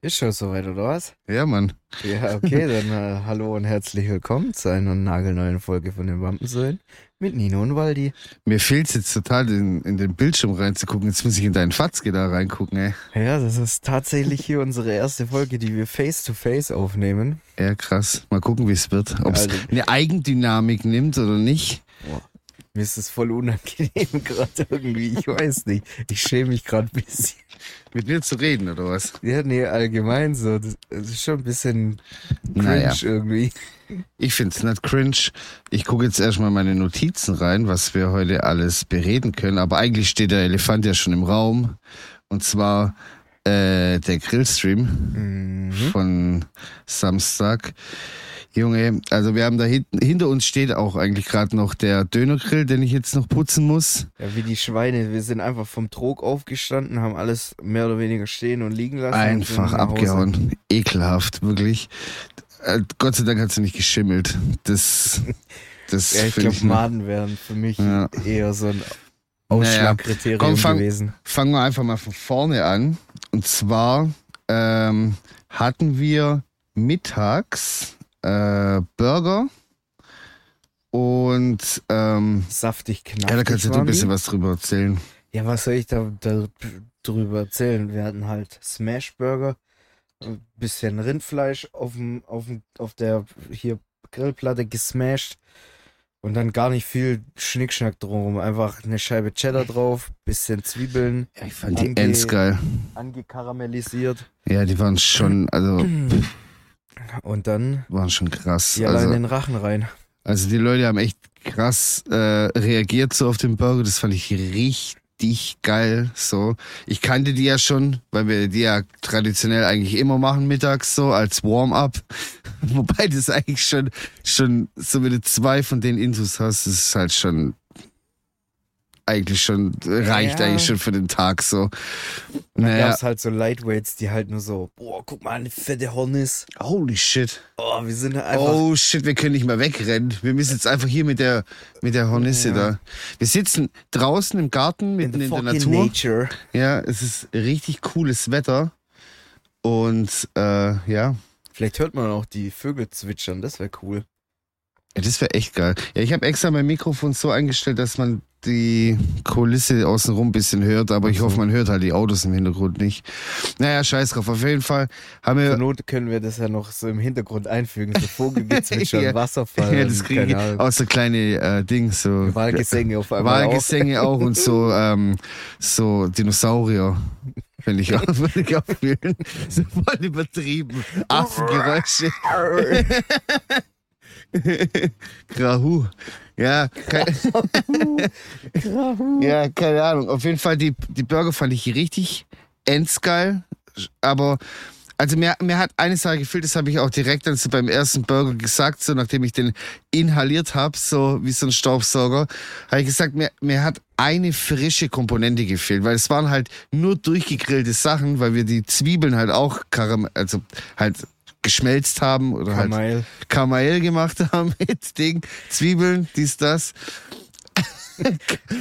Ist schon soweit, oder was? Ja, Mann. Ja, okay, dann äh, hallo und herzlich willkommen zu einer nagelneuen Folge von den Wampensöhnen mit Nino und Waldi. Mir fehlt es jetzt total, in, in den Bildschirm reinzugucken. Jetzt muss ich in deinen Fatzke da reingucken, ey. Ja, das ist tatsächlich hier unsere erste Folge, die wir face-to-face aufnehmen. Ja, krass. Mal gucken, wie es wird. Ob es Also- eine Eigendynamik nimmt oder nicht. Mir ist es voll unangenehm gerade irgendwie, ich weiß nicht. Ich schäme mich gerade ein bisschen. Mit mir zu reden, oder was? Ja, nee, allgemein so. Das, das ist schon ein bisschen cringe Naja. irgendwie. Ich find's nicht cringe. Ich gucke jetzt erstmal meine Notizen rein, was wir heute alles bereden können. Aber eigentlich steht der Elefant ja schon im Raum. Und zwar äh, der Grillstream Mhm. von Samstag. Junge, also wir haben da hinten, hinter uns steht auch eigentlich gerade noch der Dönergrill, den ich jetzt noch putzen muss. Ja, wie die Schweine. Wir sind einfach vom Trog aufgestanden, haben alles mehr oder weniger stehen und liegen lassen. Einfach abgehauen. Ekelhaft, wirklich. Äh, Gott sei Dank hat sie nicht geschimmelt. Das, das Ja, ich glaube, Maden wären für mich Ja. eher so ein Naja. Ausschlagkriterium Komm, fang- gewesen. Fangen wir einfach mal von vorne an. Und zwar ähm, hatten wir mittags äh, Burger und ähm, Saftig knackig. ja, da kannst du ein bisschen was drüber erzählen. Ja, was soll ich da, da drüber erzählen? Wir hatten halt Smashburger, ein bisschen Rindfleisch auf, dem, auf, dem, auf der hier Grillplatte gesmashed und dann gar nicht viel Schnickschnack drumherum. Einfach eine Scheibe Cheddar drauf, bisschen Zwiebeln Ja, ich fand die Ends geil. angekaramellisiert Ja, die waren schon, also und dann waren schon krass. die allein in Also, den Rachen rein. also die Leute haben echt krass äh, reagiert so auf den Burger. Das fand ich richtig geil. So, ich kannte die ja schon, weil wir die ja traditionell eigentlich immer machen mittags so als Warm-up. Wobei das eigentlich schon schon so wenn du zwei von den Intus hast, das ist halt schon eigentlich schon reicht Ja. eigentlich schon für den Tag so. Und dann Naja, gab's halt so Lightweights, die halt nur so, boah, guck mal, eine fette Hornis. holy shit. Oh, wir sind einfach Oh shit, wir können nicht mehr wegrennen. Wir müssen jetzt einfach hier mit der mit der Hornisse Ja. da. Wir sitzen draußen im Garten in mitten the in, der Natur. nature. Ja, es ist richtig cooles Wetter und äh, ja, Vielleicht hört man auch die Vögel zwitschern, das wäre cool. ja, das wäre echt geil. Ja, ich habe extra mein Mikrofon so eingestellt, dass man die Kulisse außenrum ein bisschen hört, aber ich hoffe, man hört halt die Autos im Hintergrund nicht. Naja, scheiß drauf. Auf jeden Fall haben Zur wir Not können wir das ja noch so im Hintergrund einfügen, so Vogelgezwitscher, Ja. Wasserfall, ja, das kriege ich auch so kleine äh, Dings, so Wahlgesänge auf einmal auch. Wahlgesänge auch und so, ähm, so Dinosaurier. Finde ich auch, würde ich auch fühlen. So voll übertrieben. Affengeräusche. Grahu. Ja, kein, ja, keine Ahnung. Auf jeden Fall, die, die Burger fand ich richtig endsgeil. Aber, also mir, mir hat eine Sache gefehlt, das habe ich auch direkt dann so beim ersten Burger gesagt, so nachdem ich den inhaliert habe, so wie so ein Staubsauger, habe ich gesagt, mir, mir hat eine frische Komponente gefehlt, weil es waren halt nur durchgegrillte Sachen, weil wir die Zwiebeln halt auch karam also halt geschmelzt haben oder halt Kamal. Karamell gemacht haben mit Ding, Zwiebeln, dies, das.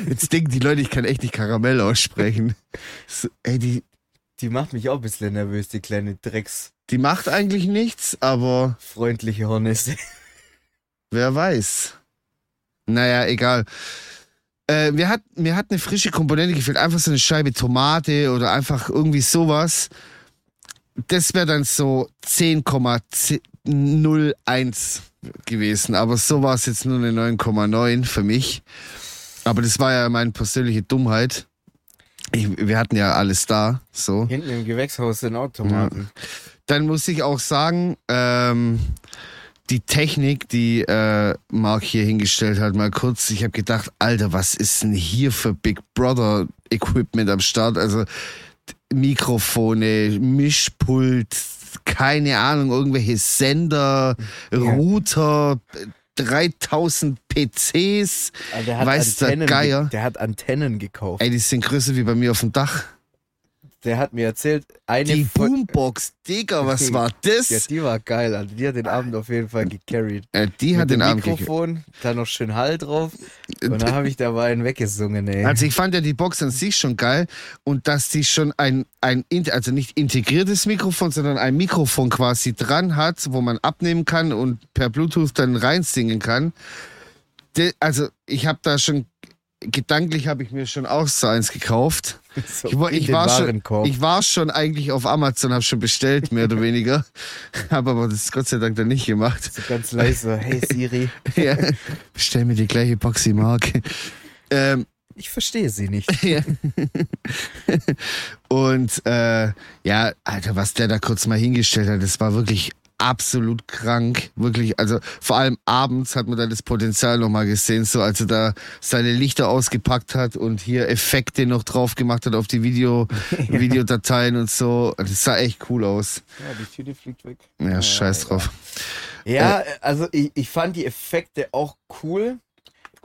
Jetzt denken die Leute, ich kann echt nicht Karamell aussprechen. So, ey, die, Die macht mich auch ein bisschen nervös, die kleine drecksfreundliche die macht eigentlich nichts, aber Hornisse. wer weiß. Naja, egal. Äh, mir, hat, mir hat eine frische Komponente gefehlt. Einfach so eine Scheibe Tomate oder einfach irgendwie sowas. Das wäre dann so 10,01 gewesen. Aber so war es jetzt nur eine 9,9 für mich. Aber das war ja meine persönliche Dummheit. Ich, wir hatten ja alles da, so. Hinten im Gewächshaus sind auch Tomaten. Dann muss ich auch sagen, ähm, die Technik, die äh, Mark hier hingestellt hat, mal kurz, ich habe gedacht, Alter, was ist denn hier für Big Brother Equipment am Start? Also Mikrofone, Mischpult, keine Ahnung, irgendwelche Sender, Router, 3000 PCs. Der hat Weiß der Antennen, Geier. ge- der hat Antennen gekauft. Ey, die sind größer wie bei mir auf dem Dach. Der hat mir erzählt, eine Die Boombox, Digga, was war das? Ja, die war geil, also die hat den Abend auf jeden Fall gecarried. Äh, die hat Mit den dem Abend. Mikrofon, da noch schön Hall drauf und dann habe ich dabei einen weggesungen, ey. Also ich fand ja die Box an sich schon geil und dass die schon ein, ein in- also nicht integriertes Mikrofon, sondern ein Mikrofon quasi dran hat, wo man abnehmen kann und per Bluetooth dann reinsingen kann. Also ich habe da schon, gedanklich habe ich mir schon auch so eins gekauft. So Ich, ich, war schon, ich war schon eigentlich auf Amazon, habe schon bestellt, mehr oder weniger. Habe aber das Gott sei Dank dann nicht gemacht. so ganz leise, hey Siri, ja. Bestell mir die gleiche Box, die mag. Ähm, ich verstehe sie nicht. Und äh, ja, Alter, was der da kurz mal hingestellt hat, das war wirklich absolut krank. Wirklich, also vor allem abends hat man da das Potenzial nochmal gesehen, so als er da seine Lichter ausgepackt hat und hier Effekte noch drauf gemacht hat auf die Video, Videodateien und so. Das sah echt cool aus. Ja, die Tüte fliegt weg. Ja, scheiß drauf. Ja, also ich, ich fand die Effekte auch cool,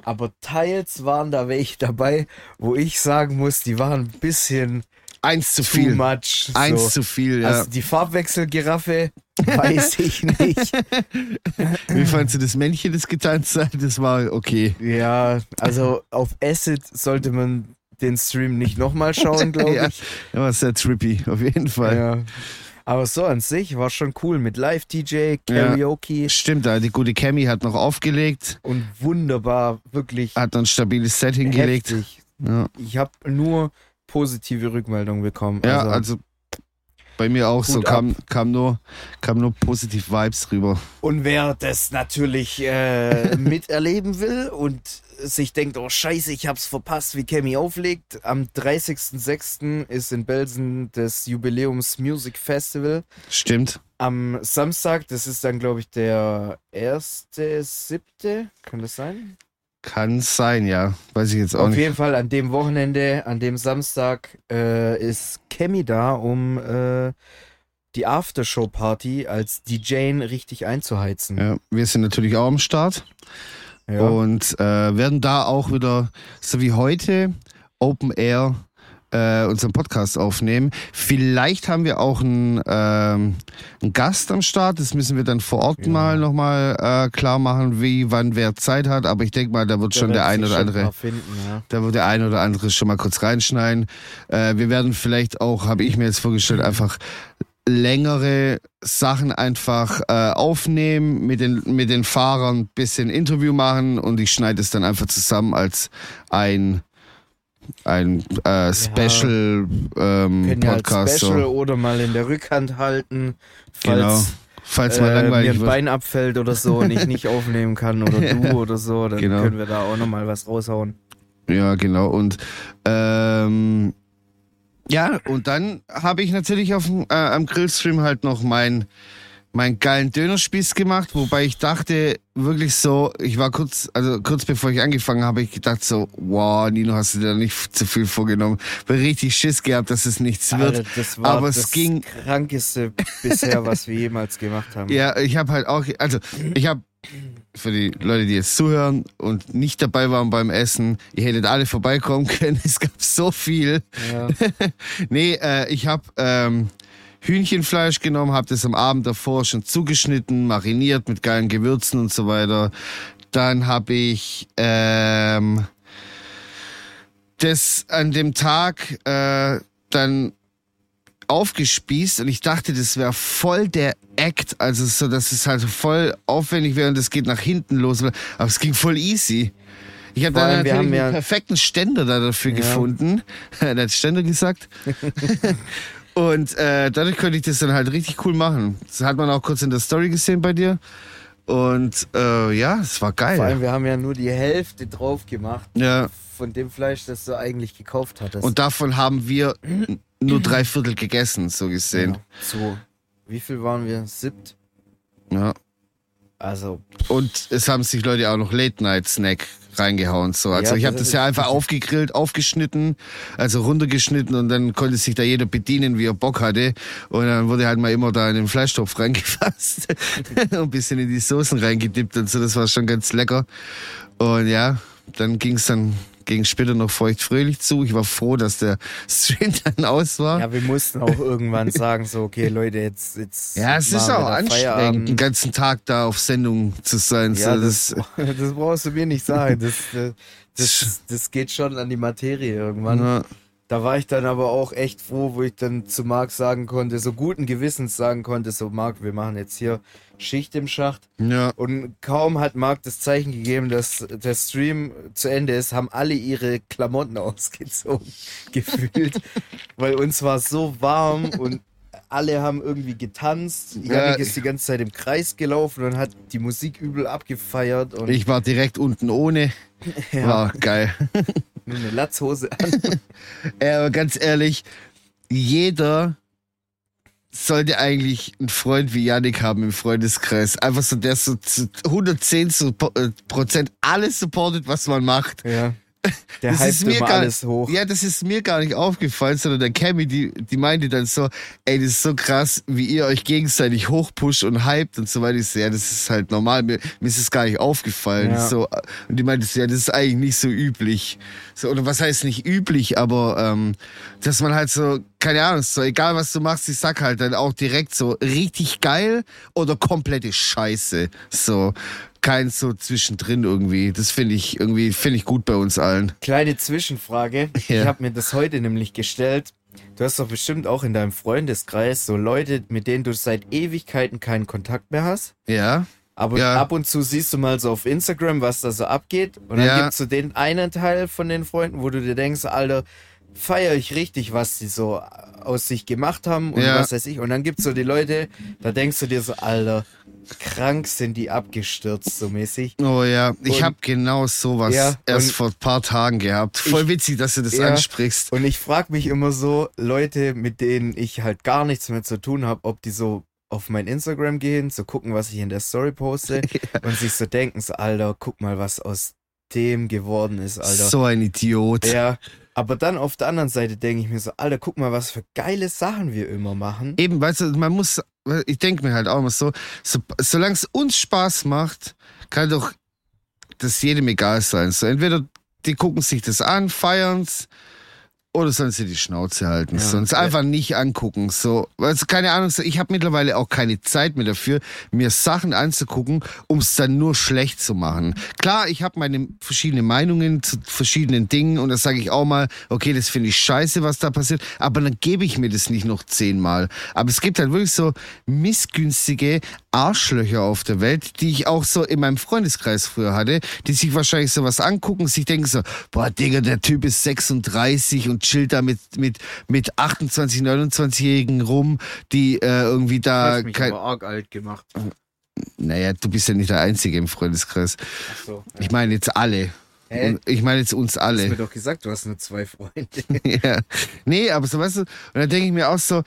aber teils waren da welche dabei, wo ich sagen muss, die waren ein bisschen Eins zu too viel. much. Eins so. zu viel, ja. Also die Farbwechselgiraffe, weiß ich nicht. Wie fandst du das Männchen, das getanzt hat? Das war okay. Ja, also auf Acid sollte man den Stream nicht nochmal schauen, glaube Ja, ich. das war sehr trippy, auf jeden Fall. Ja. Aber so an sich war schon cool mit Live-DJ, Karaoke Stimmt, da die gute Cammy hat noch aufgelegt, und wunderbar, wirklich hat ein stabiles Set hingelegt. Ja, Ich habe nur positive Rückmeldungen bekommen. ja also, also, bei mir auch so kam, kam nur kam nur positiv Vibes rüber. Und wer das natürlich äh, miterleben will und sich denkt, oh scheiße, ich hab's verpasst, wie Cammy auflegt, am 30.06. ist in Belsen das Jubiläums Music Festival. Stimmt. Am Samstag, das ist dann glaube ich der erste, siebte, kann das sein? Kann sein, ja. Weiß ich jetzt auch Auf nicht. jeden Fall an dem Wochenende, an dem Samstag äh, ist Cammy da, um äh, die Aftershow-Party als DJ richtig einzuheizen. Ja, wir sind natürlich auch am Start Ja. und äh, werden da auch wieder, so wie heute, Open Air äh, unseren Podcast aufnehmen. Vielleicht haben wir auch einen, ähm, einen Gast am Start. Das müssen wir dann vor Ort Ja. mal nochmal äh, klar machen, wie, wann wer Zeit hat. Aber ich denke mal, da wird schon wird der ein sich oder andere Finden, ja. Da wird der ein oder andere schon mal kurz reinschneiden. Äh, wir werden vielleicht auch, habe ich mir jetzt vorgestellt, einfach längere Sachen einfach äh, aufnehmen, mit den, mit den Fahrern ein bisschen Interview machen und ich schneide es dann einfach zusammen als ein, ein äh, Special ähm, ja als Podcast. Special So. oder mal in der Rückhand halten, Genau. falls Falls äh, mal mir langweilig ein wird. Bein abfällt oder so und ich nicht aufnehmen kann oder du oder so, dann Genau. können wir da auch nochmal was raushauen. Ja, genau. Und ähm, ja, und dann habe ich natürlich auf, dem, äh, am Grillstream halt noch mein meinen geilen Dönerspieß gemacht, wobei ich dachte wirklich so, ich war kurz, also kurz bevor ich angefangen habe, ich gedacht so, wow, Nino, hast du dir da nicht zu viel vorgenommen? War richtig Schiss gehabt, dass es nichts wird. Alter, das war aber das es ging- krankeste bisher, was wir jemals gemacht haben. Ja, ich habe halt auch, also ich habe für die Leute, die jetzt zuhören und nicht dabei waren beim Essen, ihr hättet alle vorbeikommen können. Es gab so viel. Ja. Nee, äh, ich habe ähm, Hühnchenfleisch genommen, habe das am Abend davor schon zugeschnitten, mariniert mit geilen Gewürzen und so weiter. Dann habe ich ähm, das an dem Tag äh, dann aufgespießt und ich dachte, das wäre voll der Act, also so, dass es halt voll aufwendig wäre und das geht nach hinten los. Aber es ging voll easy. Ich habe wir natürlich haben ja- einen perfekten Ständer da dafür Ja. gefunden. Der hat Ständer gesagt. und äh, dadurch konnte ich das dann halt richtig cool machen. Das hat man auch kurz in der Story gesehen bei dir. Und äh, ja, es war geil. Vor allem, wir haben ja nur die Hälfte drauf gemacht ja. von dem Fleisch, das du eigentlich gekauft hattest. Und davon haben wir nur drei Viertel gegessen, so gesehen. ja, so, wie viel waren wir? Siebt? Ja. Also, Und es haben sich Leute auch noch Late-Night-Snack reingehauen. So. Also Ja, ich habe das ja einfach aufgegrillt, aufgeschnitten, also runtergeschnitten und dann konnte sich da jeder bedienen, wie er Bock hatte. Und dann wurde halt mal immer da in den Fleischtopf reingefasst und ein bisschen in die Soßen reingedippt und so. Das war schon ganz lecker. Und ja, dann ging's dann ging später noch feuchtfröhlich zu. Ich war froh, dass der Stream dann aus war. Ja, wir mussten auch irgendwann sagen, so, okay, Leute, jetzt. jetzt ja, es ist auch anstrengend, Feierabend. den ganzen Tag da auf Sendung zu sein. Ja, so, das, das, das, brauchst du mir nicht sagen. Das, das, das, geht schon an die Materie irgendwann. Ja. Da war ich dann aber auch echt froh, wo ich dann zu Marc sagen konnte, so guten Gewissens sagen konnte, so Marc, wir machen jetzt hier Schicht im Schacht. Ja. Und kaum hat Marc das Zeichen gegeben, dass der Stream zu Ende ist, haben alle ihre Klamotten ausgezogen, gefühlt. Weil uns war so warm und alle haben irgendwie getanzt. Janik ist die ganze Zeit im Kreis gelaufen und hat die Musik übel abgefeiert. Ich war direkt unten ohne. Ja. War geil. Nur eine Latzhose an. ja, aber ganz ehrlich, jeder sollte eigentlich einen Freund wie Yannick haben im Freundeskreis. Einfach so, der so 110 äh, Prozent alles supportet, was man macht. Ja. Der das ist mir gar, alles hoch. Ja, das ist mir gar nicht aufgefallen, sondern der Cammy, die, die meinte dann so, ey, das ist so krass, wie ihr euch gegenseitig hochpusht und hypt und so weiter. Ich so, ja, das ist halt normal, mir, mir ist es gar nicht aufgefallen. Ja. So, und die meinte so, ja, das ist eigentlich nicht so üblich. So, oder was heißt nicht üblich, aber ähm, dass man halt so, keine Ahnung, so egal was du machst, ich sag halt dann auch direkt so richtig geil oder komplette Scheiße. So kein so zwischendrin irgendwie. Das finde ich irgendwie, finde ich gut bei uns allen. Kleine Zwischenfrage. Ja. Ich habe mir das heute nämlich gestellt. Du hast doch bestimmt auch in deinem Freundeskreis so Leute, mit denen du seit Ewigkeiten keinen Kontakt mehr hast. Ja. Aber ja. ab und zu siehst du mal so auf Instagram, was da so abgeht. Und dann ja. gibt es so den einen Teil von den Freunden, wo du dir denkst, Alter, feiere ich richtig, was sie so aus sich gemacht haben und ja. was weiß ich. Und dann gibt es so die Leute, da denkst du dir so, Alter, krank sind die abgestürzt, so mäßig. Oh ja, ich habe genau sowas ja, erst vor ein paar Tagen gehabt. Voll ich, witzig, dass du das ja, ansprichst. Und ich frage mich immer so, Leute, mit denen ich halt gar nichts mehr zu tun habe, ob die so auf mein Instagram gehen, zu so gucken, was ich in der Story poste ja. und sich so denken, so, Alter, guck mal, was aus dem geworden ist, Alter. So ein Idiot. Ja, aber dann auf der anderen Seite denke ich mir so, Alter, guck mal, was für geile Sachen wir immer machen. Eben, weißt du, man muss, ich denke mir halt auch immer so, so solange es uns Spaß macht, kann doch das jedem egal sein. So, entweder die gucken sich das an, feiern's, oder sollen sie die Schnauze halten? Ja, Sonst ja. einfach nicht angucken. So, also keine Ahnung, ich habe mittlerweile auch keine Zeit mehr dafür, mir Sachen anzugucken, um es dann nur schlecht zu machen. Klar, ich habe meine verschiedenen Meinungen zu verschiedenen Dingen und da sage ich auch mal, okay, das finde ich scheiße, was da passiert, aber dann gebe ich mir das nicht noch zehnmal. Aber es gibt halt wirklich so missgünstige Arschlöcher auf der Welt, die ich auch so in meinem Freundeskreis früher hatte, die sich wahrscheinlich sowas angucken, sich denken so, boah, Digga, der Typ ist 36 und chillt da mit, mit, mit 28, 29-Jährigen rum, die äh, irgendwie da. Du mich kein... aber arg alt gemacht. Naja, du bist ja nicht der Einzige im Freundeskreis. Ach so, ja. Ich meine jetzt alle. Hä? Ich meine jetzt uns alle. Du hast mir doch gesagt, du hast nur zwei Freunde. ja. Nee, aber so weißt du, und dann denke ich mir auch so,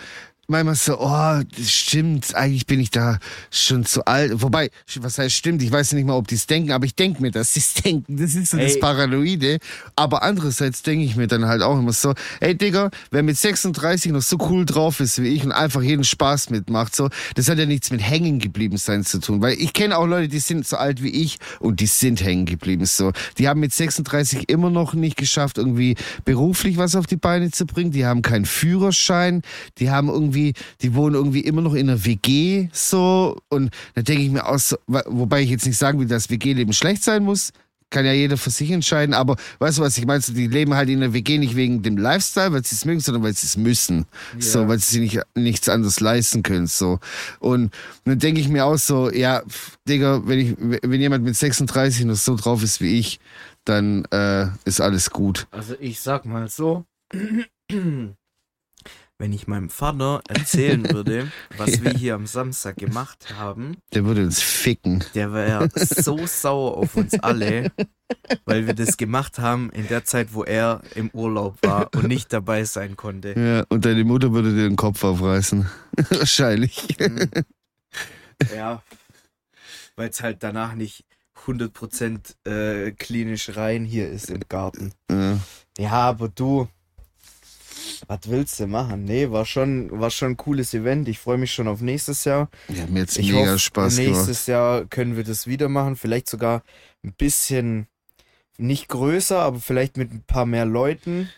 manchmal so, oh, das stimmt, eigentlich bin ich da schon zu alt. Wobei, was heißt stimmt? Ich weiß nicht mal, ob die es denken, aber ich denke mir, dass sie es denken. Das ist so ey. das Paranoide. Aber andererseits denke ich mir dann halt auch immer so, ey Digga, wer mit 36 noch so cool drauf ist wie ich und einfach jeden Spaß mitmacht, so, das hat ja nichts mit hängen geblieben sein zu tun. Weil ich kenne auch Leute, die sind so alt wie ich und die sind hängen geblieben. So, die haben mit 36 immer noch nicht geschafft, irgendwie beruflich was auf die Beine zu bringen. Die haben keinen Führerschein, die haben irgendwie irgendwie, die wohnen irgendwie immer noch in einer WG so und da denke ich mir aus, wobei ich jetzt nicht sagen will, dass WG-Leben schlecht sein muss, kann ja jeder für sich entscheiden, aber weißt du was ich meine? Die leben halt in der WG nicht wegen dem Lifestyle, weil sie es mögen, sondern weil sie es müssen. Ja. So, weil sie sich nicht, nichts anderes leisten können. So. Und dann denke ich mir auch so, ja, Digga, wenn ich, wenn jemand mit 36 noch so drauf ist wie ich, dann äh, ist alles gut. Also ich sag mal so, wenn ich meinem Vater erzählen würde, was ja. wir hier am Samstag gemacht haben. Der würde uns ficken. Der wäre so sauer auf uns alle, weil wir das gemacht haben in der Zeit, wo er im Urlaub war und nicht dabei sein konnte. Ja, und deine Mutter würde dir den Kopf aufreißen. Wahrscheinlich. Mhm. Ja, weil es halt danach nicht 100% äh, klinisch rein hier ist im Garten. Ja, ja aber du, was willst du machen? Nee, war schon, war schon ein cooles Event. Ich freue mich schon auf nächstes Jahr. Ja, mir jetzt mega hoffe, Spaß Nächstes gemacht. Jahr können wir das wieder machen. Vielleicht sogar ein bisschen nicht größer, aber vielleicht mit ein paar mehr Leuten.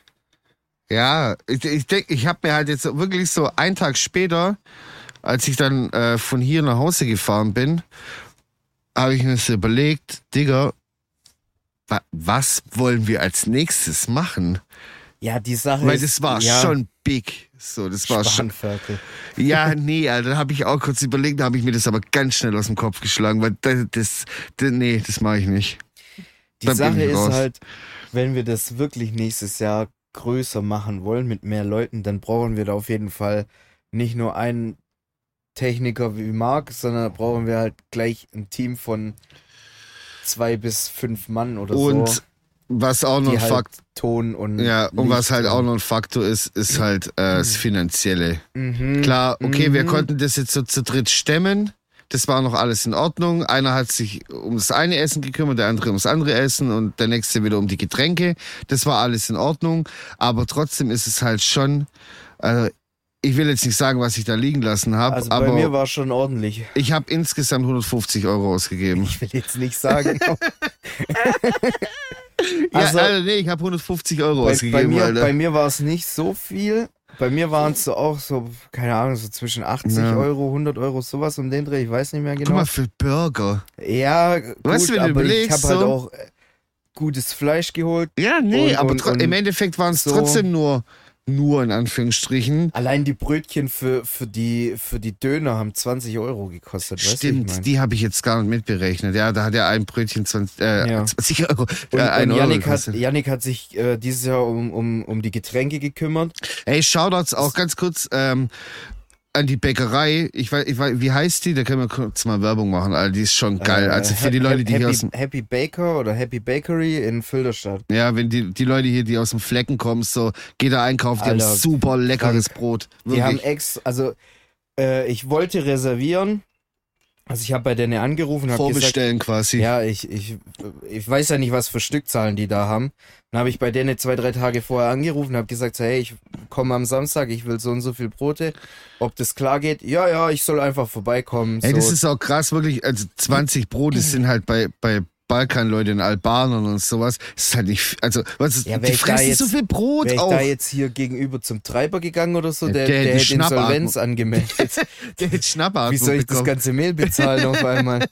Ja, ich, ich denke, ich habe mir halt jetzt wirklich so einen Tag später, als ich dann äh, von hier nach Hause gefahren bin, habe ich mir so überlegt, Digga, wa was wollen wir als nächstes machen? Ja, die Sache Weil das war ja, schon big. So, das war schon. Ja, nee, Alter, da habe ich auch kurz überlegt, da habe ich mir das aber ganz schnell aus dem Kopf geschlagen, weil das, das, das nee, das mache ich nicht. Die Da bin Sache ist raus. halt, wenn wir das wirklich nächstes Jahr größer machen wollen mit mehr Leuten, dann brauchen wir da auf jeden Fall nicht nur einen Techniker wie Marc, sondern brauchen wir halt gleich ein Team von zwei bis fünf Mann oder Und so, was auch noch ein halt Fakt, Ton und ja, und was halt auch noch ein Faktor ist, ist halt äh, das Finanzielle. Mhm. Klar, okay, wir Mhm. konnten das jetzt so zu dritt stemmen. Das war noch alles in Ordnung. Einer hat sich ums eine Essen gekümmert, der andere ums andere Essen und der nächste wieder um die Getränke. Das war alles in Ordnung. Aber trotzdem ist es halt schon, äh, ich will jetzt nicht sagen, was ich da liegen lassen habe, Also bei aber mir war es schon ordentlich. ich habe insgesamt 150 Euro ausgegeben. Ich will jetzt nicht sagen. Also- ja, Alter, nee, ich habe 150 Euro bei, ausgegeben, bei mir, bei mir war es nicht so viel. Bei mir waren es so auch so, keine Ahnung, so zwischen 80 Ja. Euro, 100 Euro, sowas um den Dreh. Ich weiß nicht mehr Guck genau. mal, für Burger. Ja, gut, Weißt du, aber ich habe halt so- auch äh, gutes Fleisch geholt. Ja, nee, Und- aber und- und im Endeffekt waren es so- trotzdem nur, nur in Anführungsstrichen. Allein die Brötchen für, für, die, für die Döner haben 20 Euro gekostet. weißt du, Stimmt, ich mein? die habe ich jetzt gar nicht mitberechnet. Ja, da hat er ein Brötchen 20, äh, Ja. 20 Euro. Und, äh, und Euro Yannick, hat, gekostet. Yannick hat sich äh, dieses Jahr um, um, um die Getränke gekümmert. Ey, Shoutouts auch ganz kurz ähm, an die Bäckerei. Ich weiß, ich weiß, wie heißt die? Da können wir kurz mal Werbung machen, Alter. Die ist schon geil. Äh, also für die Leute, die Happy, hier aus dem, Happy Baker oder Happy Bakery in Filderstadt. ja, wenn die, die Leute hier, die aus dem Flecken kommen, so, geht da einkaufen, die Alter, haben super leckeres Brot. Die haben Wirklich. ex, also äh, ich wollte reservieren. Also ich habe bei denen angerufen, habe gesagt, Vorbestellen quasi. ja, ich, ich, ich weiß ja nicht, was für Stückzahlen die da haben. Dann habe ich bei denen zwei, drei Tage vorher angerufen, habe gesagt, so, hey, ich komme am Samstag, ich will so und so viel Brote. Ob das klar geht? Ja, ja, ich soll einfach vorbeikommen. Ey, so. das ist auch krass, wirklich. Also 20 Brote sind halt bei, bei Balkanleuten in Albanern und sowas. Das ist halt nicht, also, was ist, Ja, wär die fressen jetzt- so viel Brot Wäre ich auch. da jetzt hier gegenüber zum Treiber gegangen oder so, der, der der, hätte. Insolvenz angemeldet. Der hätte Schnappatmung Wie soll ich das bekommen. ganze Mehl bezahlen auf einmal?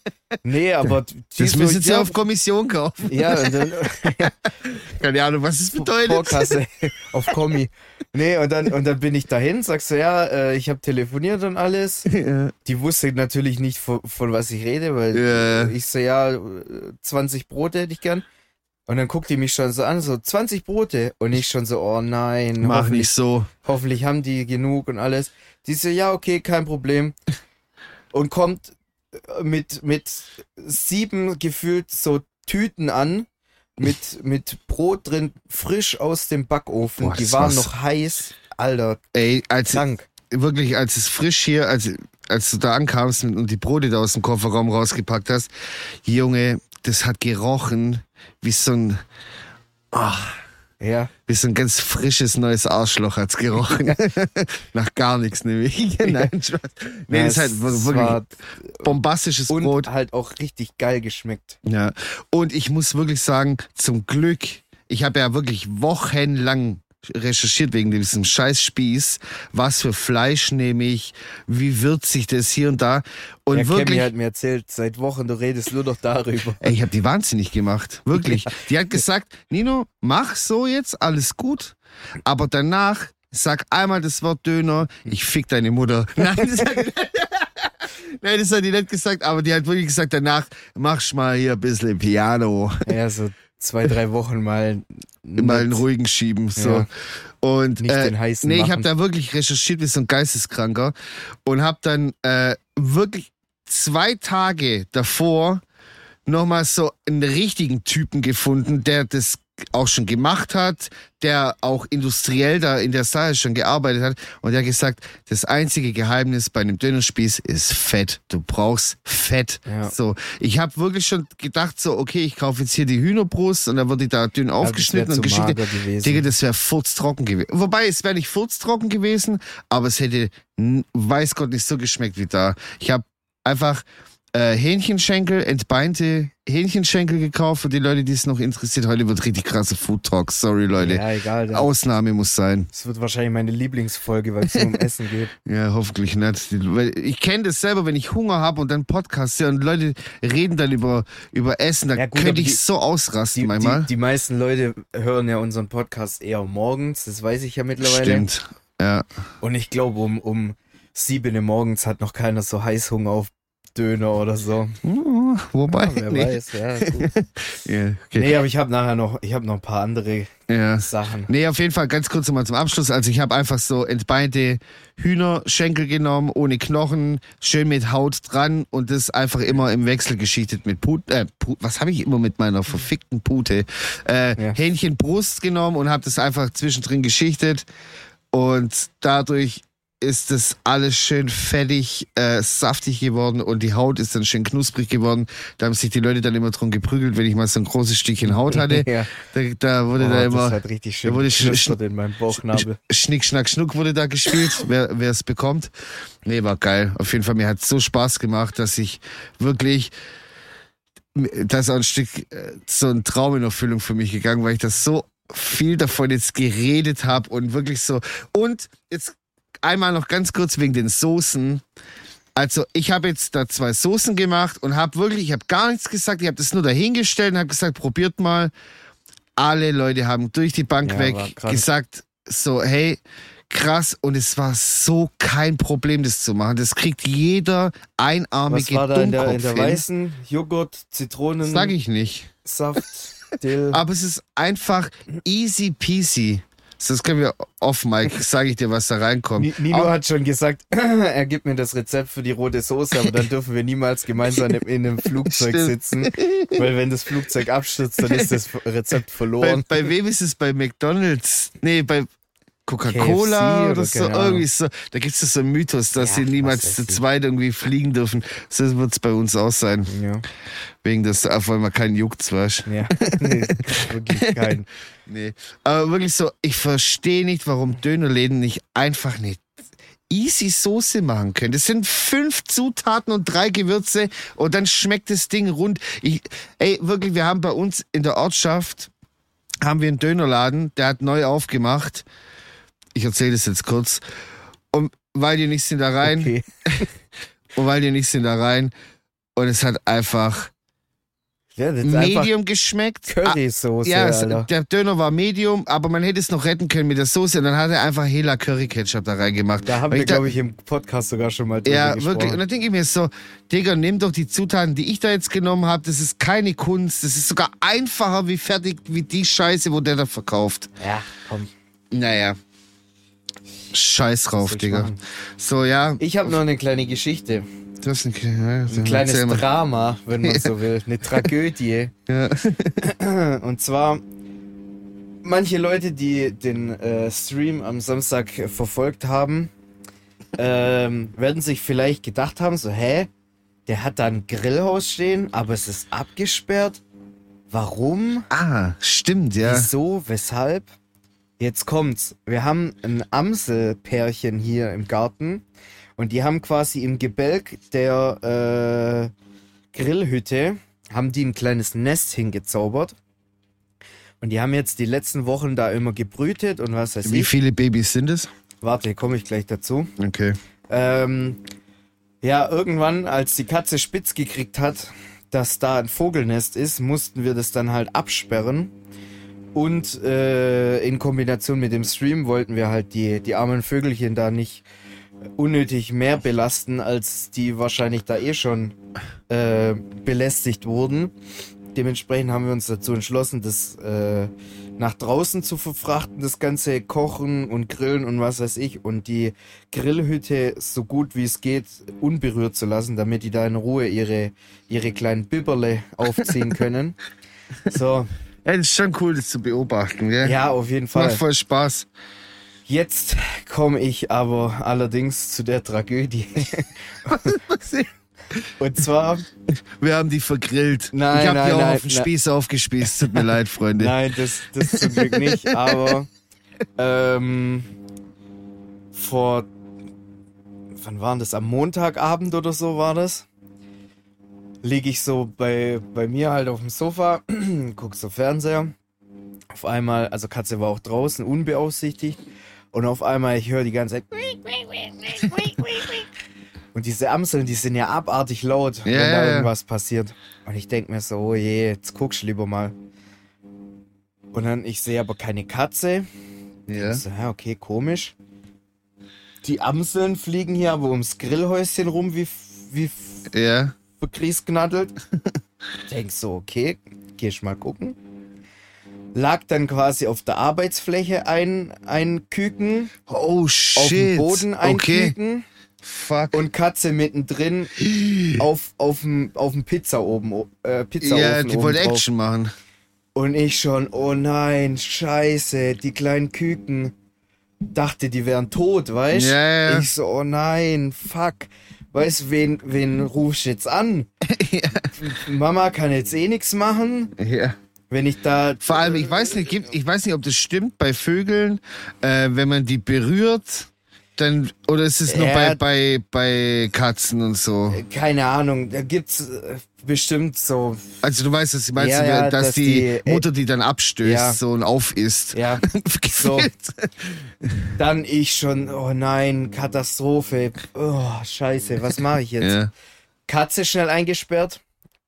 Nee, aber Das müssen sie ja, auf Kommission kaufen. Ja, und dann, Keine Ahnung, was das bedeutet. Vorkasse auf Kommi. Nee, und dann, und dann bin ich dahin, sagst du, ja, äh, ich habe telefoniert und alles. Ja. Die wusste natürlich nicht, von, von was ich rede, weil Ja. ich so, ja, äh, 20 Brote hätte ich gern. Und dann guckt die mich schon so an, so 20 Brote. Und ich schon so, oh nein, Mach nicht so. hoffentlich haben die genug und alles. Die so, ja, okay, kein Problem. Und kommt äh, mit, mit sieben gefühlt so Tüten an, mit, mit Brot drin, frisch aus dem Backofen. Boah, die waren noch heiß. Alter, Ey, als, krank. wirklich, als es frisch hier, als, als du da ankamst und die Brote da aus dem Kofferraum rausgepackt hast, Junge, das hat gerochen wie so ein, Ja, wie so ein ganz frisches neues Arschloch hat's gerochen. Nach gar nichts nämlich. Nein, Spaß. Nee, Ja, das ist halt wirklich bombastisches und Brot. halt auch richtig geil geschmeckt. Ja. Und ich muss wirklich sagen, zum Glück, ich habe ja wirklich wochenlang recherchiert wegen diesem scheiß Spieß, was für Fleisch nehme ich, wie würzig das hier und da. Und Der wirklich, Cammy hat mir erzählt, seit Wochen, du redest nur noch darüber. ey, ich habe die wahnsinnig gemacht, wirklich. Die hat gesagt, Nino, mach so jetzt, alles gut, aber danach sag einmal das Wort Döner, ich fick deine Mutter. Nein, das hat, Nein, das hat die nicht gesagt, aber die hat wirklich gesagt, danach machst mal hier ein bisschen Piano. Ja, so zwei, drei Wochen mal. mal einen ruhigen schieben. So. Ja. Und Nicht äh, den heißen nee, ich habe da wirklich recherchiert wie so ein Geisteskranker und habe dann äh, wirklich zwei Tage davor nochmal so einen richtigen Typen gefunden, der das auch schon gemacht hat, der auch industriell da in der Sache schon gearbeitet hat und der hat gesagt, das einzige Geheimnis bei einem Dönerspieß ist Fett. Du brauchst Fett. Ja. So, ich habe wirklich schon gedacht so, okay, ich kaufe jetzt hier die Hühnerbrust und dann wird die da dünn wär aufgeschnitten und gewesen. Digga, das wäre furztrocken gewesen. Wobei, es wäre nicht furztrocken gewesen, aber es hätte, weiß Gott, nicht so geschmeckt wie da. Ich habe einfach äh, Hähnchenschenkel, entbeinte Hähnchenschenkel gekauft für die Leute, die es noch interessiert. Heute wird richtig krasse Food Talk. Sorry, Leute. Ja, egal. dann- Ausnahme muss sein. Das wird wahrscheinlich meine Lieblingsfolge, weil es um Essen geht. Ja, hoffentlich nicht. Ich kenne das selber, wenn ich Hunger habe und dann Podcast und Leute reden dann über, über Essen, da Ja, gut, könnte ich die- so ausrasten Die, manchmal. die, die meisten Leute hören ja unseren Podcast eher morgens, das weiß ich ja mittlerweile. Stimmt. Ja. Und ich glaube, um, um sieben Uhr morgens hat noch keiner so Heißhunger auf Döner oder so. Uh, wobei. Ja, wer nee. weiß, ja. Gut. Ja, okay. Nee, aber ich habe nachher noch, ich habe noch ein paar andere Ja. Sachen. Nee, auf jeden Fall ganz kurz nochmal zum Abschluss. Also ich habe einfach so entbeinte Hühnerschenkel genommen, ohne Knochen, schön mit Haut dran und das einfach immer im Wechsel geschichtet mit Put, äh, Put was habe ich immer mit meiner verfickten Pute? Äh, Ja. Hähnchenbrust genommen und habe das einfach zwischendrin geschichtet und dadurch ist das alles schön fettig, äh, saftig geworden und die Haut ist dann schön knusprig geworden. Da haben sich die Leute dann immer drum geprügelt, wenn ich mal so ein großes Stückchen Haut hatte. Ja. Da, da wurde Oh, da das immer hat richtig schön da wurde sch- geknistert in meinem Bauchnabel. Schnick, Schnack, Schnuck wurde da gespielt, wer es bekommt. Nee, war geil. Auf jeden Fall, mir hat so Spaß gemacht, dass ich wirklich, da ist auch ein Stück, äh, so ein Traum in Erfüllung für mich gegangen, weil ich das so viel davon jetzt geredet habe und wirklich so. Und jetzt einmal noch ganz kurz wegen den Soßen. Also ich habe jetzt da zwei Soßen gemacht und habe wirklich, ich habe gar nichts gesagt, ich habe das nur dahingestellt und habe gesagt, probiert mal. Alle Leute haben durch die Bank Ja, weg gesagt, so, hey, krass. Und es war so kein Problem, das zu machen. Das kriegt jeder Was einarmige war da in der, in der weißen Joghurt, Zitronen, Sag ich nicht. Saft, Dill? Aber es ist einfach easy peasy. Das können wir off, Mike. Sage ich dir, was da reinkommt. Ni- Nino Au- hat schon gesagt, er gibt mir das Rezept für die rote Soße, aber dann dürfen wir niemals gemeinsam in einem Flugzeug sitzen, weil wenn das Flugzeug abstürzt, dann ist das Rezept bei, verloren. bei wem ist es? Bei McDonalds? Nee, bei Coca-Cola oder oder so. Ahnung. Irgendwie so. Da gibt es so einen Mythos, dass Ja, sie niemals zu zweit irgendwie fliegen dürfen. So wird es bei uns auch sein. Ja, Wegen des, auch weil man keinen juckt, weißt ja. Nee, wirklich kein. Nee. Aber wirklich so, ich verstehe nicht, warum Dönerläden nicht einfach eine easy Soße machen können. Das sind fünf Zutaten und drei Gewürze und dann schmeckt das Ding rund. Ich, ey, wirklich, wir haben bei uns in der Ortschaft haben wir einen Dönerladen, der hat neu aufgemacht. Ich erzähle das jetzt kurz. Und weil die nicht sind da rein, Okay. und weil die nicht sind da rein. Und es hat einfach Ja, ist einfach Medium geschmeckt. Currysoße, Ja, es, der Döner war Medium, aber man hätte es noch retten können mit der Soße. Und dann hat er einfach Hela Curry Ketchup da reingemacht. Da haben Weil wir, glaube ich, im Podcast sogar schon mal drüber Ja, gesprochen. wirklich. Und dann denke ich mir so, Digga, nimm doch die Zutaten, die ich da jetzt genommen habe. Das ist keine Kunst. Das ist sogar einfacher wie fertig, wie die Scheiße, wo der da verkauft. Ja, komm. Naja. Scheiß ich Digga. machen? So, ja. Ich habe noch eine kleine Geschichte. Du hast ein, ja, Ein kleines. Drama, wenn man so will. Eine Tragödie. Ja. Und zwar, manche Leute, die den äh, Stream am Samstag verfolgt haben, ähm, werden sich vielleicht gedacht haben, so, hä? Der hat da ein Grillhaus stehen, aber es ist abgesperrt. Warum? Ah, stimmt, ja. Wieso? Weshalb? Jetzt kommt's. Wir haben ein Amselpärchen hier im Garten und die haben quasi im Gebälk der äh, Grillhütte haben die ein kleines Nest hingezaubert. Und die haben jetzt die letzten Wochen da immer gebrütet und was weiß Wie ich. viele Babys sind es? Warte, komme ich gleich dazu. Okay. Ähm, ja, irgendwann, als die Katze spitz gekriegt hat, dass da ein Vogelnest ist, mussten wir das dann halt absperren. Und äh, in Kombination mit dem Stream wollten wir halt die, die armen Vögelchen da nicht unnötig mehr belasten, als die wahrscheinlich da eh schon äh, belästigt wurden. Dementsprechend haben wir uns dazu entschlossen, das äh, nach draußen zu verfrachten, das ganze Kochen und Grillen und was weiß ich und die Grillhütte so gut wie es geht unberührt zu lassen, damit die da in Ruhe ihre, ihre kleinen Bibberle aufziehen können. So, Ja, das ist schon cool, das zu beobachten, gell? ja, auf jeden Macht Fall. voll Spaß. Jetzt komme ich aber allerdings zu der Tragödie. Und zwar, Wir haben die vergrillt. Nein, ich habe die auch nein, auf den nein. Spieß aufgespießt. Tut mir leid, Freunde. nein, das, das zum Glück nicht, aber ähm, vor, wann war das? Am Montagabend oder so war das? Liege ich so bei, bei mir halt auf dem Sofa, guck so Fernseher. Auf einmal, also Katze war auch draußen, unbeaufsichtigt. Und auf einmal, ich höre die ganze Zeit. Und diese Amseln, die sind ja abartig laut, wenn Ja, da irgendwas passiert. Und ich denke mir so, oh je, jetzt guckst du lieber mal. Und dann, ich sehe aber keine Katze. Ja. Ich so, ja, okay, komisch. Die Amseln fliegen hier aber ums Grillhäuschen rum, wie, wie Ja. verkriesgnattelt. Denk so, okay, geh ich mal gucken. Lag dann quasi auf der Arbeitsfläche ein, ein Küken, Oh auf dem shit. Boden ein okay. Küken Fuck. und Katze mittendrin auf, auf dem auf dem Pizza oben, äh, Pizzaofen ja, die wollte. Action machen. Und ich schon, oh nein, scheiße, die kleinen Küken. Dachte, die wären tot, weißt Ja, ja. Ich so, oh nein, fuck. Weißt wen, wen rufst du jetzt an? Mama kann jetzt eh nichts machen. Ja. Wenn ich da. Vor allem, ich weiß nicht, ich weiß nicht, ob das stimmt bei Vögeln, äh, wenn man die berührt, dann oder ist es nur Ja. bei, bei, bei Katzen und so? Keine Ahnung, da gibt's äh, bestimmt so. Also du weißt, ich meine, Ja, ja, dass, dass die, die- Mutter die dann abstößt Ja. so und aufisst. Ja, so. Dann ich schon, oh nein, Katastrophe. Oh, scheiße, was mache ich jetzt? Ja, Katze schnell eingesperrt,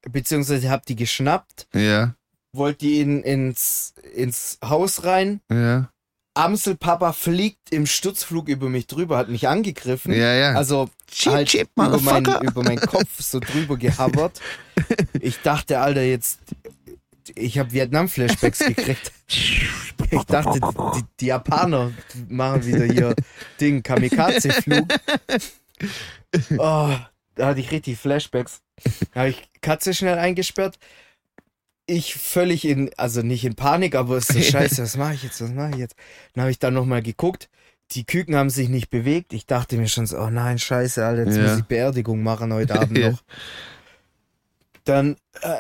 beziehungsweise hab die geschnappt, ja, wollte die in, ins, ins Haus rein. ja, Amselpapa fliegt im Sturzflug über mich drüber, hat mich angegriffen. ja, ja. Also Cheep, halt cheep, über, mein, motherfucker. über meinen Kopf so drüber gehabert. Ich dachte, Alter, jetzt. Ich habe Vietnam-Flashbacks gekriegt. Ich dachte, die, die Japaner machen wieder hier Ding, Kamikaze-Flug. Oh, da hatte ich richtig Flashbacks. Da habe ich Katze schnell eingesperrt. Ich völlig in, also nicht in Panik, aber es ist so scheiße, was mache ich jetzt, was mache ich jetzt? Dann habe ich dann nochmal geguckt. Die Küken haben sich nicht bewegt. Ich dachte mir schon so, oh nein, scheiße, Alter, jetzt Ja. muss ich Beerdigung machen heute Abend noch. Dann äh,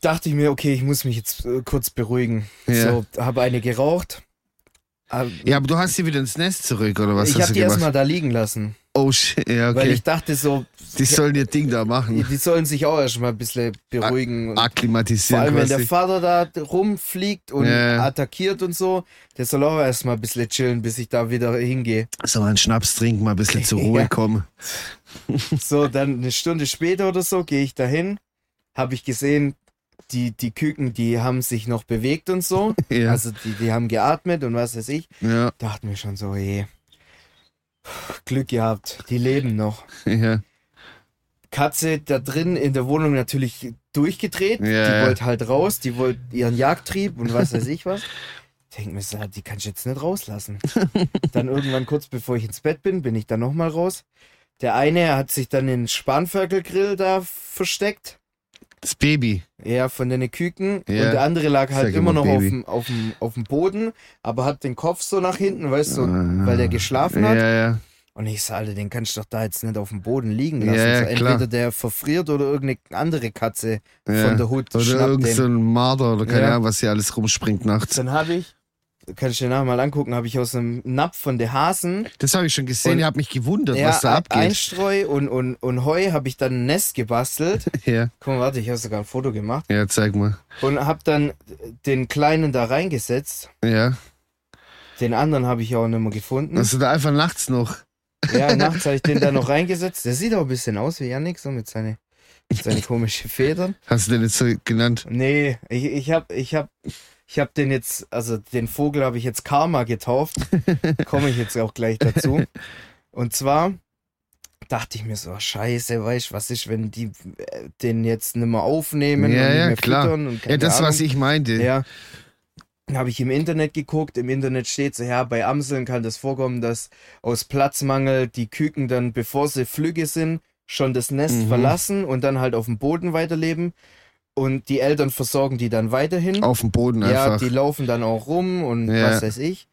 dachte ich mir, okay, ich muss mich jetzt äh, kurz beruhigen. Ja. So, habe eine geraucht. Hab- Ja, aber du hast sie wieder ins Nest zurück, oder was ich habe die erstmal da liegen lassen. Oh shit, ja, Weil okay. ich dachte so, Die sollen ihr Ding da die, machen. die sollen sich auch erstmal ein bisschen beruhigen. Und vor Akklimatisieren allem, wenn der quasi. Vater da rumfliegt und Ja. attackiert und so, der soll auch erstmal ein bisschen chillen, bis ich da wieder hingehe. So einen Schnaps trinken, mal ein bisschen zur Ruhe Ja. kommen. So, dann eine Stunde später oder so gehe ich dahin, habe ich gesehen, die, die Küken, die haben sich noch bewegt und so. Ja, Also die, die haben geatmet und was weiß ich. ja, Dachte mir schon so, je. Glück gehabt, die leben noch. ja. Katze da drin in der Wohnung natürlich durchgedreht. Ja, die wollte halt raus, die wollte ihren Jagdtrieb und was weiß ich was. Denk mir so, die kann ich jetzt nicht rauslassen. dann irgendwann kurz bevor ich ins Bett bin, bin ich dann nochmal raus. Der eine hat sich dann in den Spanferkelgrill da versteckt. Das Baby. Ja, von den Küken. Ja. Und der andere lag halt immer noch auf dem, auf, dem, auf dem Boden, aber hat den Kopf so nach hinten, weißt du, Ah. weil der geschlafen hat. Ja, ja. Und ich so, Alter, den kannst du doch da jetzt nicht auf dem Boden liegen lassen. Ja, so, klar. entweder der verfriert oder irgendeine andere Katze von der Hut Oder schnappt irgend den. so ein Marder oder keine. Ahnung, was hier alles rumspringt nachts. Dann habe ich, kannst du dir nachher mal angucken, habe ich aus einem Napf von der Hasen Das habe ich schon gesehen, Und- ich habe mich gewundert, ja, was da abgeht. Einstreu und, und, und Heu habe ich dann ein Nest gebastelt. Ja, Guck mal, warte, ich habe sogar ein Foto gemacht. ja, zeig mal. Und habe dann den Kleinen da reingesetzt. Ja. Den anderen habe ich auch nicht mehr gefunden. Also da einfach nachts noch. Ja, nachts habe ich den da noch reingesetzt. Der sieht auch ein bisschen aus wie Yannick, so mit seinen seine komischen Federn. Hast du den jetzt so genannt? Nee, ich, ich hab, ich hab, ich hab den jetzt, also den Vogel habe ich jetzt Karma getauft. Komme ich jetzt auch gleich dazu. Und zwar dachte ich mir so, scheiße, weißt du, was ist, wenn die äh, den jetzt nicht mehr aufnehmen Ja, und nicht ja, mehr klar. füttern und keine Ja, das, Ahnung. was ich meinte. Ja. Dann habe ich im Internet geguckt. Im Internet steht so, ja, bei Amseln kann das vorkommen, dass aus Platzmangel die Küken dann, bevor sie flügge sind, schon das Nest Mhm. verlassen und dann halt auf dem Boden weiterleben. Und die Eltern versorgen die dann weiterhin. Auf dem Boden ja, einfach. die laufen dann auch rum und Ja. was weiß ich.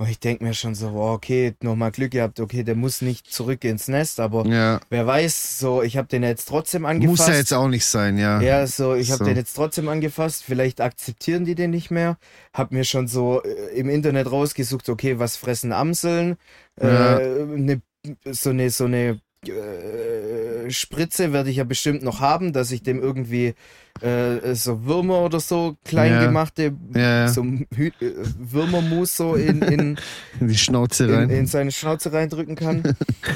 Und ich denke mir schon so, wow, okay, nochmal Glück gehabt, okay, der muss nicht zurück ins Nest, aber ja. wer weiß, so, ich habe den jetzt trotzdem angefasst. Muss ja jetzt auch nicht sein, ja. Ja, so, ich habe So. den jetzt trotzdem angefasst. Vielleicht akzeptieren die den nicht mehr. Hab mir schon so äh, im Internet rausgesucht, okay, was fressen Amseln? Ja. Äh, ne, so eine, so eine äh, Spritze werde ich ja bestimmt noch haben, dass ich dem irgendwie äh, so Würmer oder so klein Ja. gemachte, Ja, so Hü äh, Würmermus so in, in, In die Schnauze in, rein. in seine Schnauze reindrücken kann.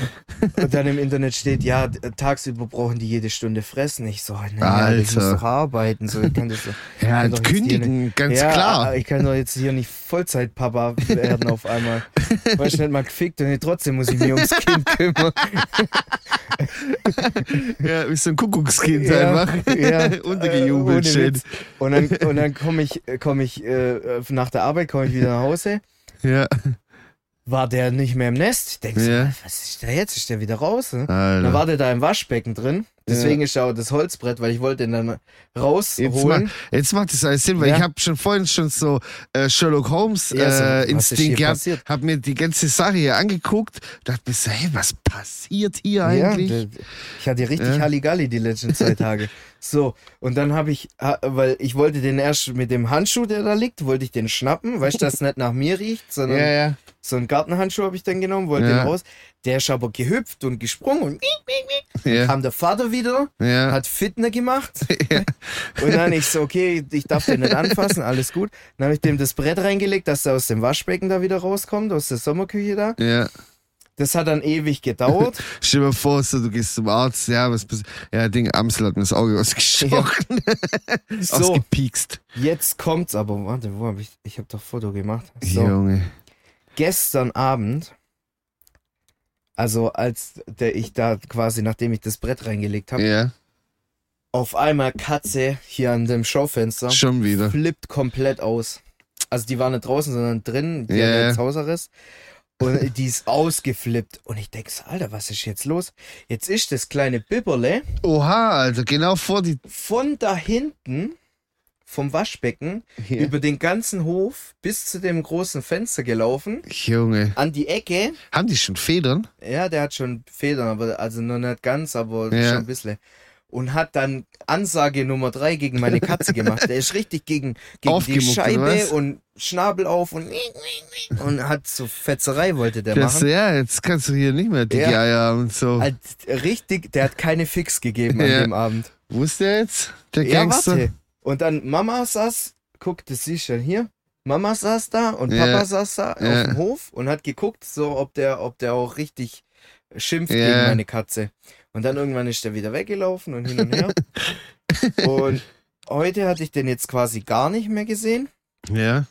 Und dann im Internet steht, ja, tagsüber brauchen die jede Stunde fressen. Ich so, naja, ich muss Alter. doch arbeiten. So, ich kann das ja, kann kündigen, ganz ja, klar. Ich kann doch jetzt hier nicht Vollzeitpapa werden auf einmal. Weil ich nicht mal gefickt und trotzdem muss ich mich ums Kind kümmern. Ja, wie so ein Kuckuckskind Ja, einfach. ja. Untergejubelt Äh, ohne schön. Witz. Und dann, und dann komme ich, komm ich äh, nach der Arbeit, komme ich wieder nach Hause. Ja, War der nicht mehr im Nest? Ich denke Ja. so, was ist der jetzt? Ist der wieder raus? Ne? Dann war der da im Waschbecken drin. Deswegen ist ja auch das Holzbrett, weil ich wollte ihn dann Jetzt, rausholen. ma jetzt macht das alles Sinn, weil Ja. ich habe schon vorhin schon so äh, Sherlock Holmes Ja, so, äh, ist Instinkt gehabt, habe mir die ganze Sache hier angeguckt, dachte mir so, hey, was passiert hier Ja, eigentlich? d- ich hatte richtig Ja. Halligalli die letzten zwei Tage. So, und dann habe ich, weil ich wollte den erst mit dem Handschuh, der da liegt, wollte ich den schnappen, weißt du, dass es nicht nach mir riecht, sondern ja, ja. so einen Gartenhandschuh habe ich dann genommen, wollte Ja. den raus. Der ist aber gehüpft und gesprungen und Ja, kam der Vater wieder, ja. hat Fitner gemacht. Und dann ich so, okay, ich darf den nicht anfassen, alles gut. Dann habe ich dem das Brett reingelegt, dass er aus dem Waschbecken da wieder rauskommt, aus der Sommerküche da. ja. Das hat dann ewig gedauert. Stell dir mal vor, so, du gehst zum Arzt, ja, was passiert? Ja, Ding, Amsel hat mir das Auge ausgestochen, So, ausgepiekst. jetzt kommt's aber. Warte, wo habe ich? Ich habe doch Foto gemacht. So, Junge. gestern Abend, also als der ich da quasi, nachdem ich das Brett reingelegt habe, Ja, auf einmal Katze hier an dem Schaufenster schon wieder. flippt komplett aus. Also die war nicht draußen, sondern drin, die Ja, hat jetzt Hausarrest. Und die ist ausgeflippt. Und ich denk so, Alter, was ist jetzt los? Jetzt ist das kleine Bibberle Oha, Alter, genau vor die. von da hinten vom Waschbecken Ja. über den ganzen Hof bis zu dem großen Fenster gelaufen, Junge. an die Ecke. Haben die schon Federn? Ja, der hat schon Federn, aber also noch nicht ganz, aber Ja. schon ein bisschen. Und hat dann Ansage Nummer drei gegen meine Katze gemacht. Der ist richtig gegen, gegen die Aufgemuckt, Scheibe und Schnabel auf und, und hat so Fetzerei wollte der Das, machen. ja, jetzt kannst du hier nicht mehr dicke Ja. Eier haben und so. Halt richtig, der hat keine Fix gegeben an Ja. dem Abend. Wo ist der jetzt? Der Ja, Gangster? warte. Und dann Mama saß, guck, das siehst du hier. Mama saß da und Ja. Papa saß da Ja. auf dem Hof und hat geguckt, so ob der, ob der auch richtig schimpft Ja. gegen meine Katze. Und dann irgendwann ist der wieder weggelaufen und hin und her. und heute hatte ich den jetzt quasi gar nicht mehr gesehen. Ja.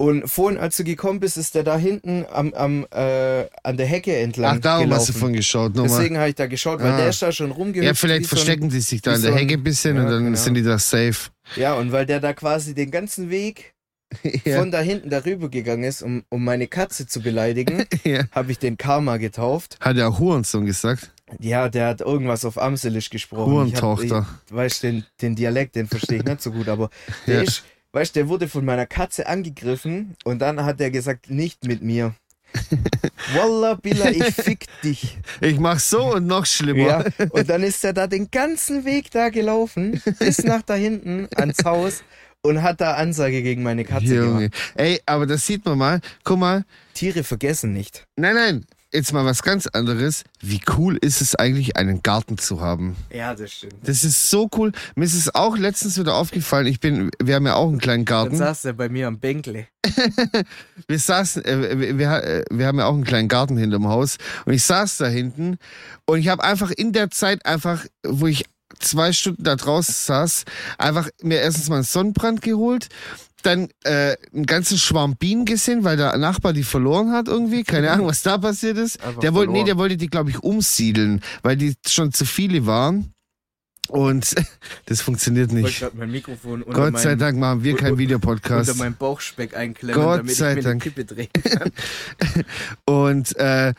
Und vorhin, als du gekommen bist, ist der da hinten am, am, äh, an der Hecke entlang Ach, darum hast du gelaufen. von geschaut nochmal. Deswegen habe ich da geschaut, weil Ah. der ist da schon rumgehüpft. Ja, vielleicht wie so ein- verstecken die sich da in der so ein- Hecke ein bisschen Ja, und dann genau. sind die da safe. Ja, und weil der da quasi den ganzen Weg Ja. von da hinten darüber gegangen ist, um, um meine Katze zu beleidigen, ja. habe ich den Karma getauft. Hat auch Hurensohn gesagt. Ja, der hat irgendwas auf Amselisch gesprochen. Hurentochter. Ich hab, ich, weißt den, den Dialekt, den verstehe ich nicht so gut, aber der ist, weißt der wurde von meiner Katze angegriffen und dann hat er gesagt, nicht mit mir. Wallah, Billah, ich fick dich. Ich mach so und noch schlimmer. Ja, und dann ist er da den ganzen Weg da gelaufen, bis nach da hinten ans Haus und hat da Ansage gegen meine Katze gemacht. Junge. Ey, aber das sieht man mal. Guck mal. Tiere vergessen nicht. Nein, nein. Jetzt mal was ganz anderes. Wie cool ist es eigentlich, einen Garten zu haben? Ja, das stimmt. Das ist so cool. Mir ist es auch letztens wieder aufgefallen. Ich bin, wir haben ja auch einen kleinen Dann Garten. saß er bei mir am Bänkle. wir saßen, äh, wir, wir, äh, wir haben ja auch einen kleinen Garten hinterm Haus und ich saß da hinten und ich habe einfach in der Zeit einfach, wo ich zwei Stunden da draußen saß, einfach mir erstens mal einen Sonnenbrand geholt, dann äh, einen ganzen Schwarm Bienen gesehen, weil der Nachbar die verloren hat irgendwie, keine Ahnung, was da passiert ist. Einfach Der wollte, nee, der wollte die glaube ich umsiedeln, weil die schon zu viele waren. Und das funktioniert nicht. unter, Gott sei meinem, Dank machen wir keinen unter Videopodcast. meinem Bauchspeck einklemmen, Gott damit sei ich mir Dank. die Kippe drehen kann. Und äh,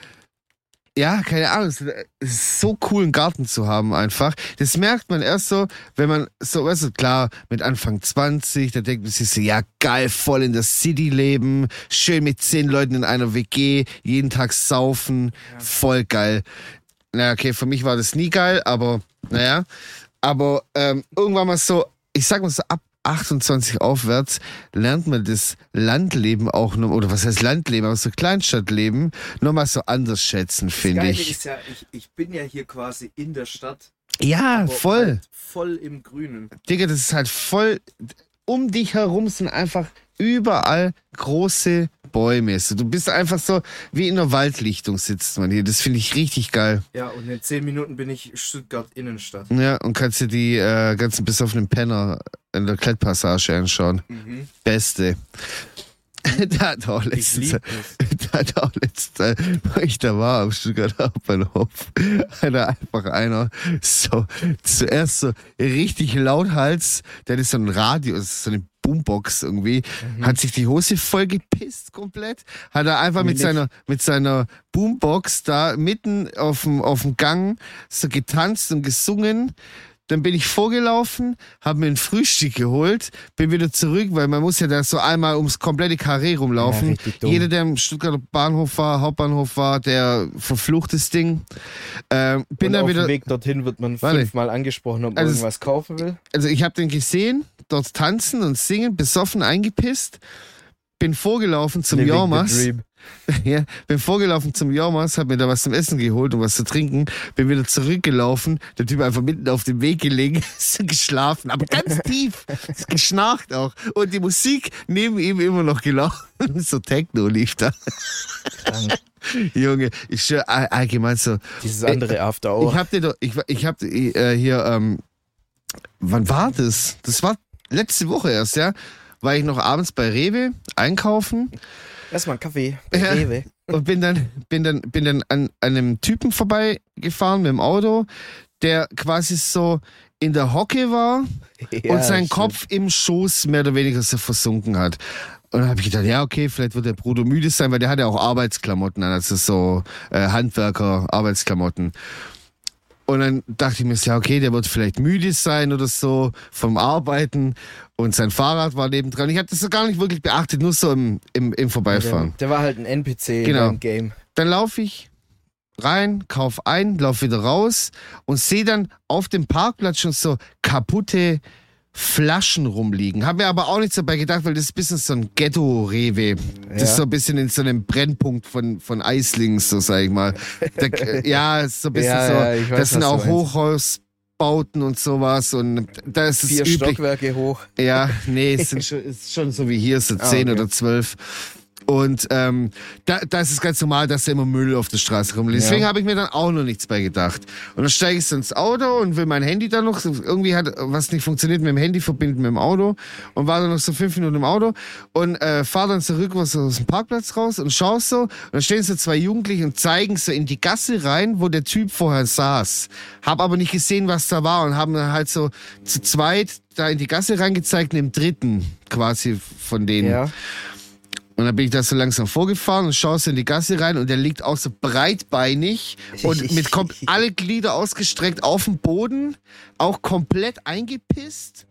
ja, keine Ahnung, es ist so cool, einen Garten zu haben einfach. Das merkt man erst so, wenn man so, weißt du, klar, mit Anfang 20, da denkt man sich so, ja geil, voll in der City leben, schön mit zehn Leuten in einer WG, jeden Tag saufen, voll geil. Naja, okay, für mich war das nie geil, aber naja. Aber ähm, irgendwann mal so, ich sag mal so, ab 28 aufwärts lernt man das Landleben auch noch, oder was heißt Landleben, aber so Kleinstadtleben nochmal so anders schätzen, finde ich. Ist ja, ich. Ich bin ja hier quasi in der Stadt. Ja, voll. Halt voll im Grünen. Digga, das ist halt voll. Um dich herum sind einfach überall große Bäume. So, du bist einfach so wie in einer Waldlichtung sitzt man hier. Das finde ich richtig geil. Ja, und in 10 Minuten bin ich Stuttgart Innenstadt. Ja, und kannst dir die äh, ganzen besoffenen Penner in der Klettpassage anschauen. Mhm. Beste. da hat auch letztens, da hat auch letztens, wo ich da war am Stuttgarter Hauptbahnhof, da einfach einer so zuerst so richtig lauthals, der ist so ein Radio, so eine Boombox irgendwie, hat sich die Hose voll gepisst komplett, hat er einfach mit nicht? seiner, mit seiner Boombox da mitten auf dem, auf dem Gang so getanzt und gesungen. Dann bin ich vorgelaufen, habe mir ein Frühstück geholt, bin wieder zurück, weil man muss ja da so einmal ums komplette Karree rumlaufen. Ja. Jeder, der im Stuttgarter Bahnhof war, Hauptbahnhof war, der verflucht das Ding. Ähm, bin und dann auf wieder, dem Weg dorthin wird man fünfmal angesprochen, ob man Also irgendwas kaufen will. also ich habe den gesehen, dort tanzen und singen, besoffen eingepisst. Bin vorgelaufen zum Living Jormas. Ja, bin vorgelaufen zum Jormas, hab mir da was zum Essen geholt und was zu trinken. Bin wieder zurückgelaufen. Der Typ einfach mitten auf dem Weg gelegen, ist geschlafen, aber ganz tief. Ist geschnarcht auch. Und die Musik neben ihm immer noch gelaufen. So Techno lief da. Krank. Junge, ich schwör, all- allgemein so. Dieses andere After Ich Hour. hab dir doch, ich, ich hab äh, hier, ähm, wann war das? Das war letzte Woche erst, ja? War ich noch abends bei Rewe einkaufen Erstmal einen Kaffee Ja. Rewe. und bin dann, bin dann, bin dann an, an einem Typen vorbeigefahren mit dem Auto, der quasi so in der Hocke war Ja, und sein stimmt. Kopf im Schoß mehr oder weniger so versunken hat. Und dann habe ich gedacht, ja, okay, vielleicht wird der Bruder müde sein, weil der hat ja auch Arbeitsklamotten an, also so äh, Handwerker-Arbeitsklamotten. Und dann dachte ich mir, so, ja, okay, der wird vielleicht müde sein oder so vom Arbeiten. Und sein Fahrrad war nebendran. Ich habe das so gar nicht wirklich beachtet, nur so im, im, im Vorbeifahren. Der, der war halt ein NPC Genau. deinem Game. Dann laufe ich rein, kauf ein, lauf wieder raus und sehe dann auf dem Parkplatz schon so kaputte Flaschen rumliegen. Habe mir aber auch nichts dabei gedacht, weil das ist ein bisschen so ein Ghetto-Rewe. Das Ja. ist so ein bisschen in so einem Brennpunkt von, von Eislings, so sag ich mal. Der, ja, ist so ein bisschen Ja, so. ja, weiß, das sind auch. Hochhausbauten und sowas und da ist es Vier üblich. Stockwerke hoch. Ja, nee, es sind schon, ist schon so wie hier, so Ah, zehn okay. oder zwölf. Und ähm, da, da ist es ganz normal, dass da immer Müll auf der Straße rumliegt. Ja. Deswegen habe ich mir dann auch noch nichts bei gedacht. Und dann steige ich ins Auto und will mein Handy dann noch, irgendwie hat was nicht funktioniert mit dem Handy verbinden mit dem Auto und war dann noch so fünf Minuten im Auto und äh, fahre dann zurück aus dem Parkplatz raus und schaue so und dann stehen so zwei Jugendliche und zeigen so in die Gasse rein, wo der Typ vorher saß. Hab aber nicht gesehen, was da war und haben dann halt so zu zweit da in die Gasse reingezeigt, im dritten quasi von denen. Ja. Und dann bin ich da so langsam vorgefahren und schaue so in die Gasse rein und der liegt auch so breitbeinig und mit kom alle Glieder ausgestreckt auf dem Boden, auch komplett eingepisst,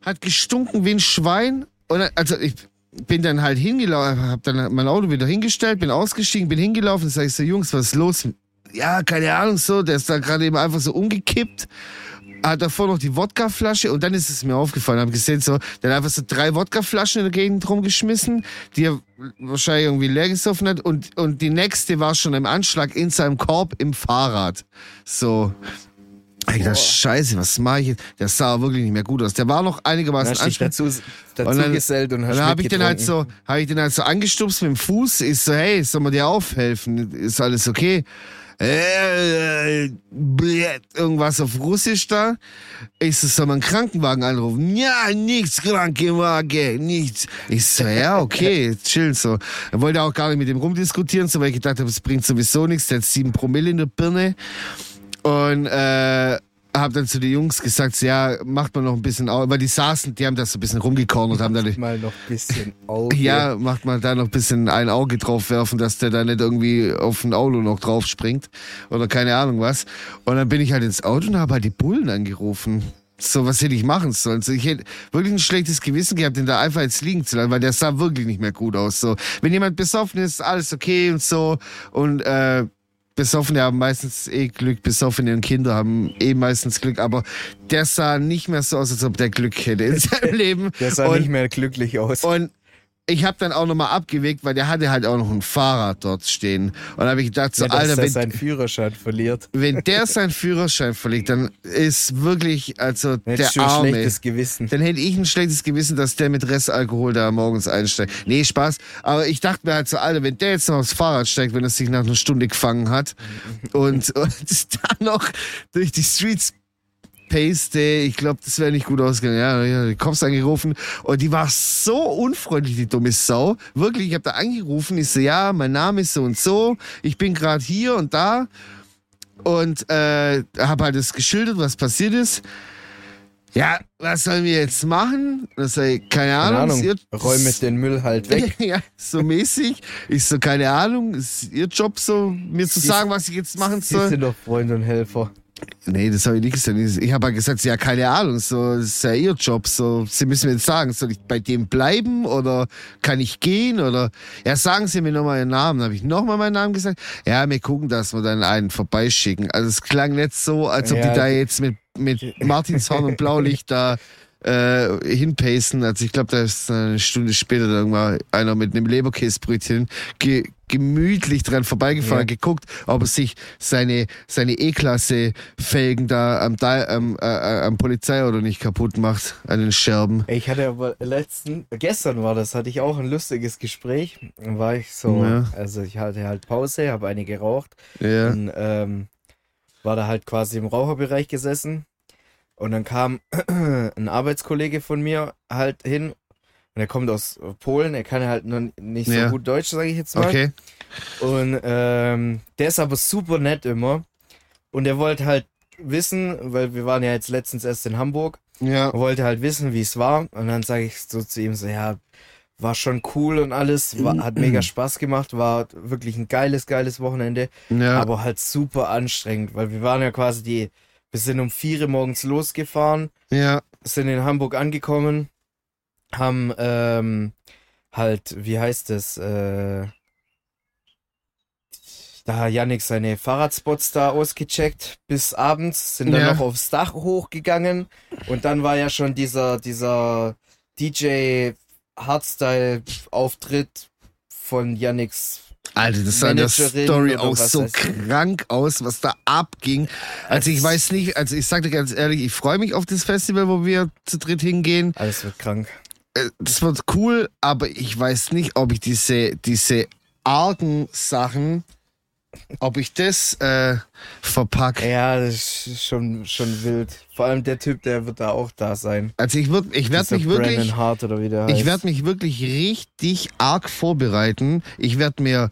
hat gestunken wie ein Schwein. Und dann, also ich bin dann halt hingelaufen, habe dann mein Auto wieder hingestellt, bin ausgestiegen, bin hingelaufen, sag ich so, Jungs, was ist los? Ja, keine Ahnung, so, der ist da gerade eben einfach so umgekippt hat davor noch die Wodkaflasche und dann ist es mir aufgefallen, habe gesehen, so, der hat einfach so drei Wodkaflaschen in der Gegend rumgeschmissen, die er wahrscheinlich irgendwie leer gesoffen hat und, und die nächste war schon im Anschlag in seinem Korb im Fahrrad. So. Ich dachte, scheiße, was mache ich jetzt? Der sah wirklich nicht mehr gut aus. Der war noch einigermaßen anstrengend. dazu, dazu Und dann- gesellt und hast Dann habe ich den halt so, habe ich den halt so angestupst mit dem Fuß. Ich so, hey, soll man dir aufhelfen? Ist alles okay? Äh, blät, irgendwas auf Russisch da. Ich so, soll man einen Krankenwagen anrufen? Ja, nichts, Krankenwagen, nichts. Ich so, ja, okay, chill so. Er wollte auch gar nicht mit dem rumdiskutieren, so weil ich gedacht habe, es bringt sowieso nichts. Der hat sieben Promille in der Birne. Und äh, habe dann zu den Jungs gesagt, ja, macht man noch ein bisschen auf, weil die saßen, die haben das so ein bisschen rumgekornt haben dann mal noch ein bisschen Auge. ja, macht man da noch ein bisschen ein Auge drauf werfen, dass der da nicht irgendwie auf ein Auto noch drauf springt oder keine Ahnung was. Und dann bin ich halt ins Auto und habe halt die Bullen angerufen. So, was hätte ich machen sollen? So, ich hätte wirklich ein schlechtes Gewissen gehabt, den da einfach jetzt liegen zu lassen, weil der sah wirklich nicht mehr gut aus. So, wenn jemand besoffen ist, alles okay und so. Und äh, Besoffene haben meistens eh Glück, Besoffene und Kinder haben eh meistens Glück, aber der sah nicht mehr so aus, als ob der Glück hätte in seinem Leben. Der sah und, nicht mehr glücklich aus. Und ich habe dann auch nochmal abgewegt, weil der hatte halt auch noch ein Fahrrad dort stehen. Und dann habe ich gedacht, so, ja, Alter, er wenn, seinen Führerschein verliert. wenn der seinen Führerschein verliert, dann ist wirklich, also Dann der hättest du ein Arme. schlechtes Gewissen. Dann hätte ich ein schlechtes Gewissen, dass der mit Restalkohol da morgens einsteigt. Nee, Spaß. Aber ich dachte mir halt so, Alter, wenn der jetzt noch aufs Fahrrad steigt, wenn er sich nach einer Stunde gefangen hat und, und dann noch durch die Streets paste, ich glaube, das wäre nicht gut ausgegangen. Ja, ja, die Cops angerufen und die war so unfreundlich, die dumme Sau. Wirklich, ich habe da angerufen, ich so, ja, mein Name ist so und so, ich bin gerade hier und da und äh, habe halt das geschildert, was passiert ist. Ja, was sollen wir jetzt machen? Das sei, keine Keine Ahnung. Ahnung. ist ihr- Räume den Müll halt weg. ja, so mäßig. Ich so, keine Ahnung, ist ihr Job so, mir zu Sie- sagen, was ich jetzt machen Sie soll? sind doch Freund und Helfer. Nee, das habe ich nicht gesagt. Ich habe halt gesagt, ja, keine Ahnung, so, das ist ja ihr Job, so, Sie müssen mir jetzt sagen, soll ich bei dem bleiben oder kann ich gehen oder, ja, sagen Sie mir nochmal Ihren Namen. Habe ich nochmal meinen Namen gesagt. Ja, wir gucken, dass wir dann einen vorbeischicken. Also es klang nicht so, als ob Ja, die da jetzt mit, mit Martinshorn und Blaulicht da äh, hinpacen. Also ich glaube, da ist eine Stunde später irgendwann einer mit einem Leberkäsebrötchen ge gemütlich dran vorbeigefahren, Ja. geguckt, ob er sich seine, seine E-Klasse-Felgen da am, am, äh, äh, am Polizeiauto nicht kaputt macht, an den Scherben. Ich hatte aber letzten, gestern war das, hatte ich auch ein lustiges Gespräch. Dann war ich so, Ja. also ich hatte halt Pause, habe eine geraucht Ja. und ähm, war da halt quasi im Raucherbereich gesessen. Und dann kam ein Arbeitskollege von mir halt hin. Und er kommt aus Polen, er kann halt noch nicht so Ja. gut Deutsch, sage ich jetzt mal. Okay. Und ähm, der ist aber super nett immer. Und er wollte halt wissen, weil wir waren ja jetzt letztens erst in Hamburg, Ja. er wollte halt wissen, wie es war. Und dann sage ich so zu ihm so, ja, war schon cool und alles, war, hat mega Spaß gemacht, war wirklich ein geiles, geiles Wochenende, Ja. aber halt super anstrengend, weil wir waren ja quasi die, wir sind um vier Uhr morgens losgefahren, ja. sind in Hamburg angekommen, haben ähm, halt, wie heißt es, äh, da hat Yannick seine Fahrradspots da ausgecheckt bis abends, sind dann Ja. noch aufs Dach hochgegangen und dann war ja schon dieser, dieser DJ Hardstyle Auftritt von Yannicks Alter, das sah in der Story auch so krank aus, was da abging. Also ich weiß nicht, also ich sag dir ganz ehrlich, ich freue mich auf das Festival, wo wir zu dritt hingehen. Alles wird krank. Äh, Das wird cool, aber ich weiß nicht, ob ich diese, diese argen Sachen, ob ich das äh, verpacke. Ja, das ist schon, schon wild. Vor allem der Typ, der wird da auch da sein. Also ich, ich werde mich wirklich... Hart oder wie der heißt. Ich werde mich wirklich richtig arg vorbereiten. Ich werde mir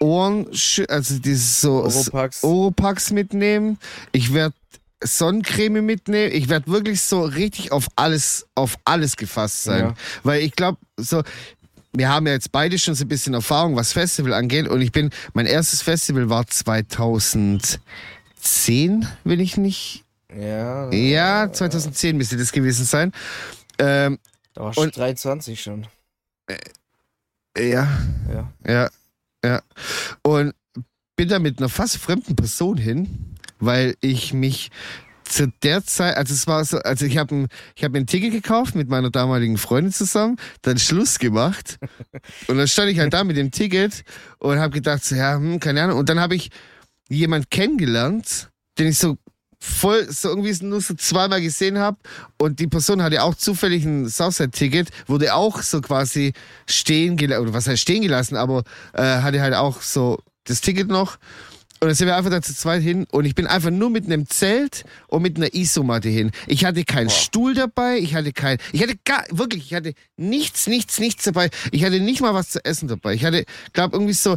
Ohren, also dieses so Oropax. Oropax mitnehmen. Ich werde Sonnencreme mitnehmen. Ich werde wirklich so richtig auf alles, auf alles gefasst sein. Ja. Weil ich glaube, so, wir haben ja jetzt beide schon so ein bisschen Erfahrung, was Festival angeht. Und ich bin, mein erstes Festival war 2010, will ich nicht. Ja, Ja, 2010 müsste das gewesen sein. Ähm, da warst du und- 23 schon. ja, Ja. Ja, ja. Und bin da mit einer fast fremden Person hin, weil ich mich zu der Zeit, also es war so, also ich habe ein, ich hab mir ein Ticket gekauft mit meiner damaligen Freundin zusammen, dann Schluss gemacht. Und dann stand ich halt da mit dem Ticket und habe gedacht, so, ja, hm, keine Ahnung. Und dann habe ich jemand kennengelernt, den ich so voll so irgendwie nur so zweimal gesehen habe und die Person hatte auch zufällig ein Southside-Ticket, wurde auch so quasi stehen gelassen, oder was heißt stehen gelassen, aber äh, hatte halt auch so das Ticket noch und dann sind wir einfach da zu zweit hin und ich bin einfach nur mit einem Zelt und mit einer Isomatte hin. Ich hatte keinen Stuhl dabei, ich hatte kein, ich hatte gar, wirklich, ich hatte nichts, nichts, nichts dabei. Ich hatte nicht mal was zu essen dabei. Ich hatte, glaube irgendwie so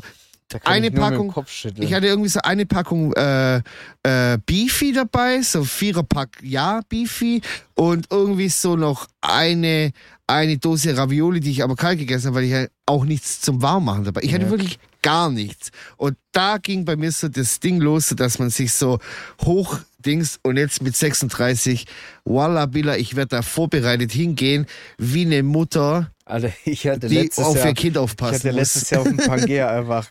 eine ich Packung, ich hatte irgendwie so eine Packung äh, äh, Beefy dabei, so Viererpack Ja Beefy und irgendwie so noch eine eine Dose Ravioli, die ich aber kalt gegessen habe, weil ich halt auch nichts zum Warmmachen dabei. Ich hatte Ja. wirklich gar nichts. Und da ging bei mir so das Ding los, dass man sich so hoch Dings und jetzt mit 36, Walla Billa, ich werde da vorbereitet hingehen, wie eine Mutter, Alter, ich hatte die auf Jahr, ihr Kind ich aufpassen hatte muss. letztes Jahr auf dem Pangea einfach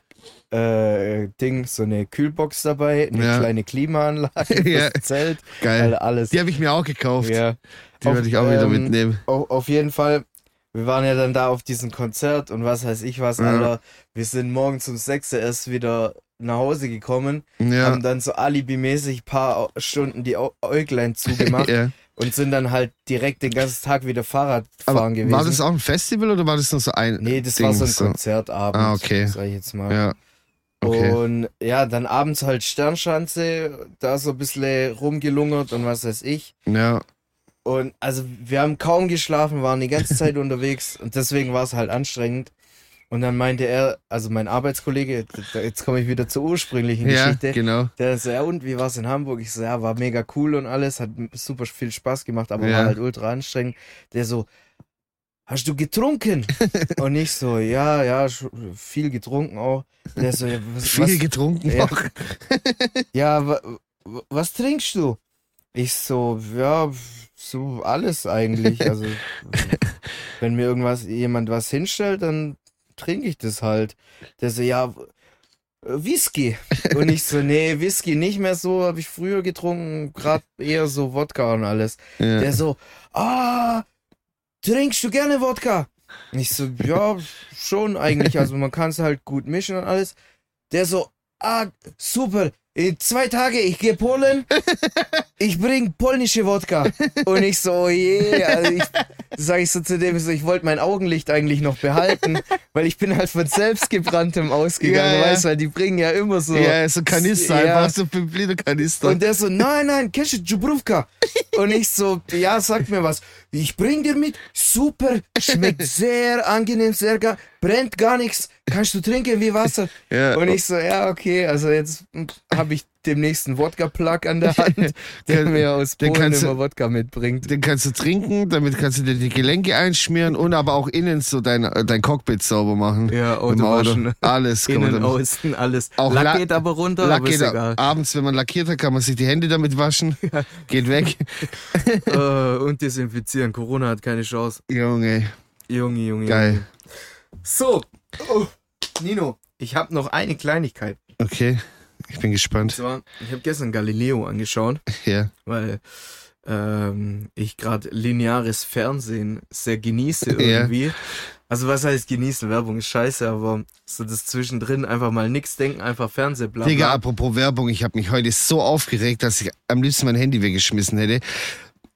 äh, Ding, so eine Kühlbox dabei, eine Ja. kleine Klimaanlage, Ja. das Zelt, Geil. Alles. Die habe ich mir auch gekauft. ja. Die werde ich auch wieder ähm, mitnehmen. Auf, auf jeden Fall, wir waren ja dann da auf diesem Konzert und was weiß ich was, Ja. Alter. Wir sind morgens um 6 Uhr erst wieder nach Hause gekommen, Ja. haben dann so alibimäßig paar Stunden die Äuglein zugemacht ja. und sind dann halt direkt den ganzen Tag wieder Fahrrad fahren Aber gewesen. war das auch ein Festival oder war das nur so ein Nee, das Ding, war so ein Konzertabend, Ah, okay. sag ich jetzt mal. Ja. Okay. Und ja, dann abends halt Sternschanze, da so ein bisschen rumgelungert und was weiß ich. Ja. Und also wir haben kaum geschlafen, waren die ganze Zeit unterwegs und deswegen war es halt anstrengend. Und dann meinte er, also mein Arbeitskollege, jetzt komme ich wieder zur ursprünglichen Ja, Geschichte, genau. der so, ja und, wie war es in Hamburg? Ich so, ja, war mega cool und alles, hat super viel Spaß gemacht, aber Ja. war halt ultra anstrengend. Der so, hast du getrunken? und ich so, ja, ja, viel getrunken auch. Der so, ja, was, Viel was, getrunken Ja. auch. ja, wa, wa- was trinkst du? Ich so, ja, so alles eigentlich. Also, wenn mir irgendwas, jemand was hinstellt, dann trinke ich das halt. Der so, ja, Whisky. Und ich so, nee, Whisky nicht mehr so, habe ich früher getrunken, gerade eher so Wodka und alles. Ja. Der so, ah, trinkst du gerne Wodka? Und ich so, ja, schon eigentlich. Also man kann es halt gut mischen und alles. Der so, ah, super. In zwei Tage, ich gehe Polen, ich bring polnische Wodka. Und ich so, oh je, also ich, sag ich so zu dem, so, ich wollte mein Augenlicht eigentlich noch behalten, weil ich bin halt von selbstgebranntem ausgegangen, Ja, ja. weißt du, weil die bringen ja immer so. ja, so Kanister, Ja. einfach so 5 Liter Kanister. Und der so, nein, nein, kennst du? Und ich so, ja, sag mir was. Ich bring dir mit, super, schmeckt sehr angenehm, sehr gar, brennt gar nichts, kannst du trinken wie Wasser. ja. Und ich so, ja, okay, also jetzt habe ich demnächst einen Wodka-Plug an der Hand, der mir aus Polen kannst du- immer Wodka mitbringt. Den kannst du trinken, damit kannst du dir die Gelenke einschmieren und aber auch innen so dein, dein Cockpit sauber machen. Ja, Im Auto waschen. Alles Innen, damit. außen, alles. Auch Lack La- geht aber runter, Lack geht egal. abends, wenn man lackiert hat, kann man sich die Hände damit waschen. Geht weg. äh, und desinfizieren. Corona hat keine Chance. Junge, Junge, Junge. geil. Junge. So, oh, Nino, ich habe noch eine Kleinigkeit. Okay, ich bin gespannt. zwar, ich habe gestern Galileo angeschaut, Ja, weil ähm, ich gerade lineares Fernsehen sehr genieße Ja. irgendwie. Also was heißt genießen? Werbung ist scheiße, aber so das zwischendrin einfach mal nichts denken, einfach Fernseh bla, Digga, apropos Werbung, ich habe mich heute so aufgeregt, dass ich am liebsten mein Handy weggeschmissen hätte.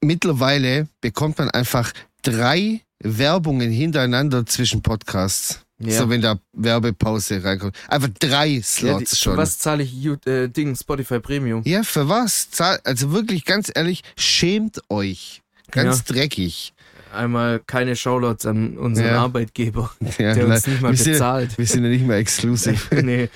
Mittlerweile bekommt man einfach drei Werbungen hintereinander zwischen Podcasts. Ja. So, wenn da Werbepause reinkommt. Einfach drei Ja, die, Slots für schon. was zahle ich äh, Ding, Spotify Premium? Ja, für was? Zahl- Also wirklich, ganz ehrlich, schämt euch. Ganz dreckig. Einmal keine Shoutouts an unseren Ja. Arbeitgeber, Ja, der uns nicht mal wir sind- bezahlt. Wir sind ja nicht mehr exklusiv. nee.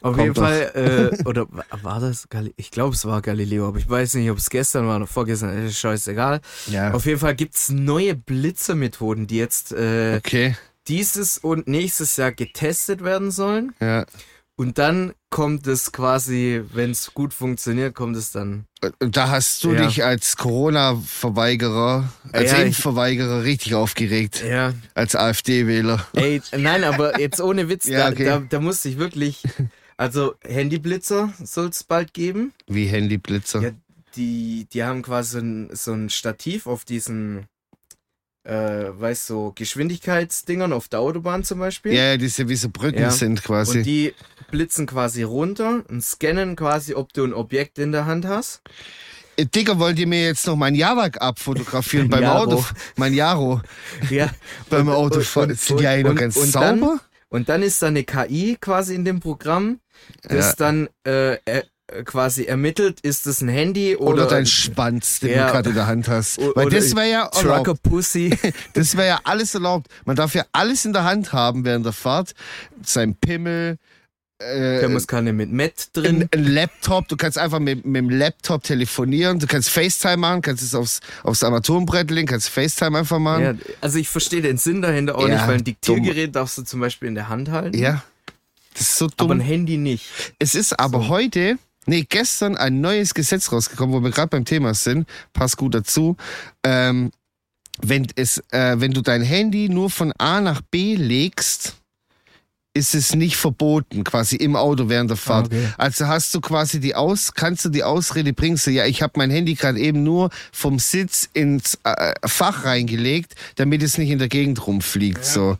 Auf Kommt jeden doch. Fall, äh, oder wa- war das? Gali ich glaube, es war Galileo, aber ich weiß nicht, ob es gestern war oder vorgestern, ist scheißegal. Ja. Auf jeden Fall gibt's neue Blitzermethoden, die jetzt äh, Okay. Dieses und nächstes Jahr getestet werden sollen. Ja. Und dann kommt es quasi, wenn es gut funktioniert, kommt es dann. Und da hast du Ja. dich als Corona-Verweigerer, als Ja, Impfverweigerer richtig aufgeregt. Ja. Als AfD-Wähler. Ey, nein, aber jetzt ohne Witz, Ja, da, okay. da, da musste ich wirklich. Also Handyblitzer soll es bald geben. Wie Handyblitzer. Ja, die, die haben quasi so ein, so ein Stativ auf diesen, äh, weißt du, so Geschwindigkeitsdingern auf der Autobahn zum Beispiel. Ja, ja, diese wie so Brücken Ja. sind quasi. Und die blitzen quasi runter und scannen quasi, ob du ein Objekt in der Hand hast. Äh, Digga, wollt ihr mir jetzt noch mein Jawak abfotografieren beim Jaro. Auto? Mein Jaro Ja. beim Und- Autofahren. und- Sind die eigentlich noch ganz sauber? Dann, und dann ist da eine KI quasi in dem Programm, das Ja. dann äh, quasi ermittelt, ist es ein Handy oder, Oder dein Schwanz, den Ja. du gerade in der Hand hast. Weil das wäre ja Trucker. Pussy. Das wäre ja alles erlaubt. Man darf ja alles in der Hand haben während der Fahrt. Sein Pimmel, äh, Thermoskanne mit Met drin. ein Laptop. Du kannst einfach mit, mit dem Laptop telefonieren. Du kannst FaceTime machen, kannst es aufs, aufs Armaturenbrett legen, kannst FaceTime einfach machen. Ja, also ich verstehe den Sinn dahinter auch Ja, nicht, weil ein Diktiergerät darfst du zum Beispiel in der Hand halten, Ja. Das ist so aber dumm. ein Handy nicht. Es ist aber heute, nee, gestern ein neues Gesetz rausgekommen, wo wir gerade beim Thema sind. Passt gut dazu. Ähm, wenn, es, äh, wenn du dein Handy nur von A nach B legst, ist es nicht verboten, quasi im Auto während der Fahrt. Okay. Also hast du quasi die Aus, kannst du die Ausrede bringst du, ja, ich habe mein Handy gerade eben nur vom Sitz ins äh, Fach reingelegt, damit es nicht in der Gegend rumfliegt. So.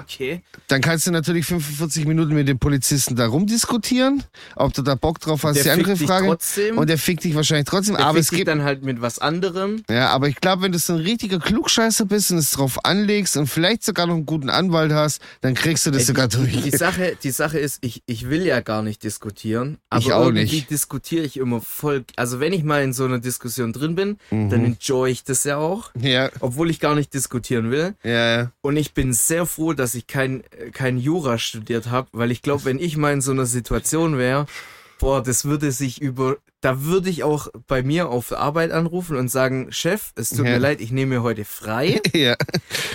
Okay. Dann kannst du natürlich 45 Minuten mit dem Polizisten da rumdiskutieren, ob du da Bock drauf hast, Der die andere Frage. trotzdem. Und der fickt dich wahrscheinlich trotzdem, Der aber es fickt dich gibt dann halt mit was anderem. ja, aber ich glaube, wenn du so ein richtiger Klugscheißer bist und es drauf anlegst und vielleicht sogar noch einen guten Anwalt hast, dann kriegst du das Ey, sogar die, durch. Die, Sache, die Sache ist, ich, ich will ja gar nicht diskutieren, aber Ich auch irgendwie nicht. diskutiere ich immer voll. Also wenn ich mal in so einer Diskussion drin bin, Mhm. dann enjoy ich das ja auch, ja, obwohl ich gar nicht diskutieren will. ja, ja. Und ich bin sehr froh, dass ich kein, kein Jura studiert habe, weil ich glaube, wenn ich mal in so einer Situation wäre, boah, das würde sich über, da würde ich auch bei mir auf Arbeit anrufen und sagen, Chef, es tut Ja. mir leid, ich nehme mir heute frei. ja.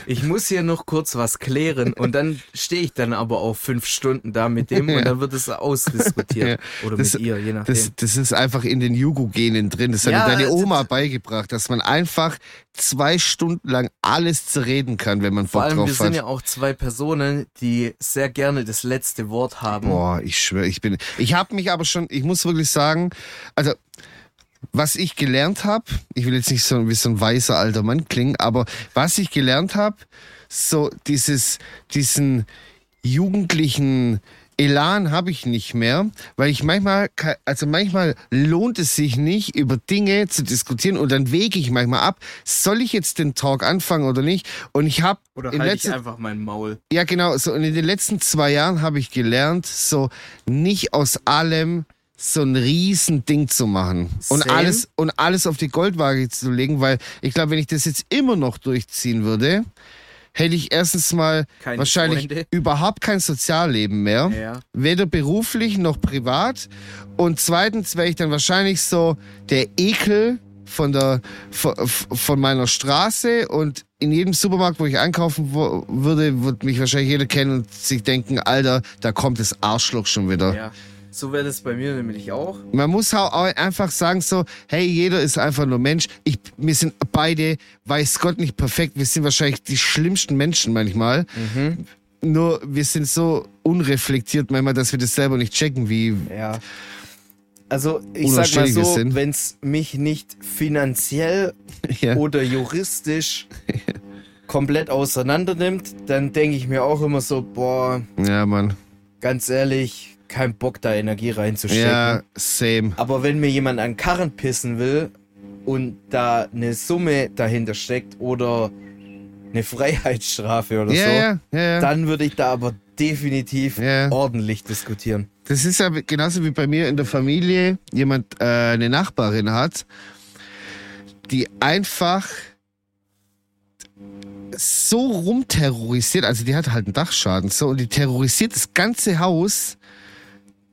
Ich muss hier noch kurz was klären und dann stehe ich dann aber auch fünf Stunden da mit dem Ja. und dann wird es ausdiskutiert. Oder Das- mit ihr, je nachdem. Das, das ist einfach in den Jugo-Genen drin. Das hat deine Oma beigebracht, dass man einfach zwei Stunden lang alles zerreden kann, wenn man Vor Bock allem, wir drauf sind hat. ja auch zwei Personen, die sehr gerne das letzte Wort haben. Boah, ich schwöre, ich bin. Ich habe mich aber schon, ich muss wirklich sagen, also was ich gelernt habe, ich will jetzt nicht so wie so ein weißer alter Mann klingen, aber was ich gelernt habe, so dieses, diesen jugendlichen Elan habe ich nicht mehr, weil ich manchmal, also manchmal lohnt es sich nicht, über Dinge zu diskutieren und dann wege ich manchmal ab, soll ich jetzt den Talk anfangen oder nicht? Und ich habe Oder halt letzten ich einfach mein Maul. ja, genau. So, und in den letzten zwei Jahren habe ich gelernt, so nicht aus allem so ein Riesending zu machen und Same. alles und alles auf die Goldwaage zu legen, weil ich glaube, wenn ich das jetzt immer noch durchziehen würde, hätte ich erstens mal Keine wahrscheinlich Freunde. überhaupt kein Sozialleben mehr, Ja. weder beruflich noch privat. Und zweitens wäre ich dann wahrscheinlich so der Ekel von der von, von meiner Straße und in jedem Supermarkt, wo ich einkaufen wo, würde, würde mich wahrscheinlich jeder kennen und sich denken, Alter, da kommt das Arschloch schon wieder. Ja. So wäre das bei mir nämlich auch. Man muss auch einfach sagen so, hey, jeder ist einfach nur Mensch. Ich, wir sind beide, weiß Gott, nicht perfekt. Wir sind wahrscheinlich die schlimmsten Menschen manchmal. Nur wir sind so unreflektiert manchmal, dass wir das selber nicht checken, wie Ja. Also ich sag mal so, wenn es mich nicht finanziell ja, oder juristisch komplett auseinander nimmt, dann denke ich mir auch immer so, boah, ja, Mann. ganz ehrlich, kein Bock da Energie reinzustecken. Ja, same. Aber wenn mir jemand an Karren pissen will und da eine Summe dahinter steckt oder eine Freiheitsstrafe oder Ja, so, ja, ja. dann würde ich da aber definitiv ordentlich diskutieren. Das ist ja genauso wie bei mir in der Familie jemand äh, eine Nachbarin hat, die einfach so rumterrorisiert, also die hat halt einen Dachschaden so und die terrorisiert das ganze Haus,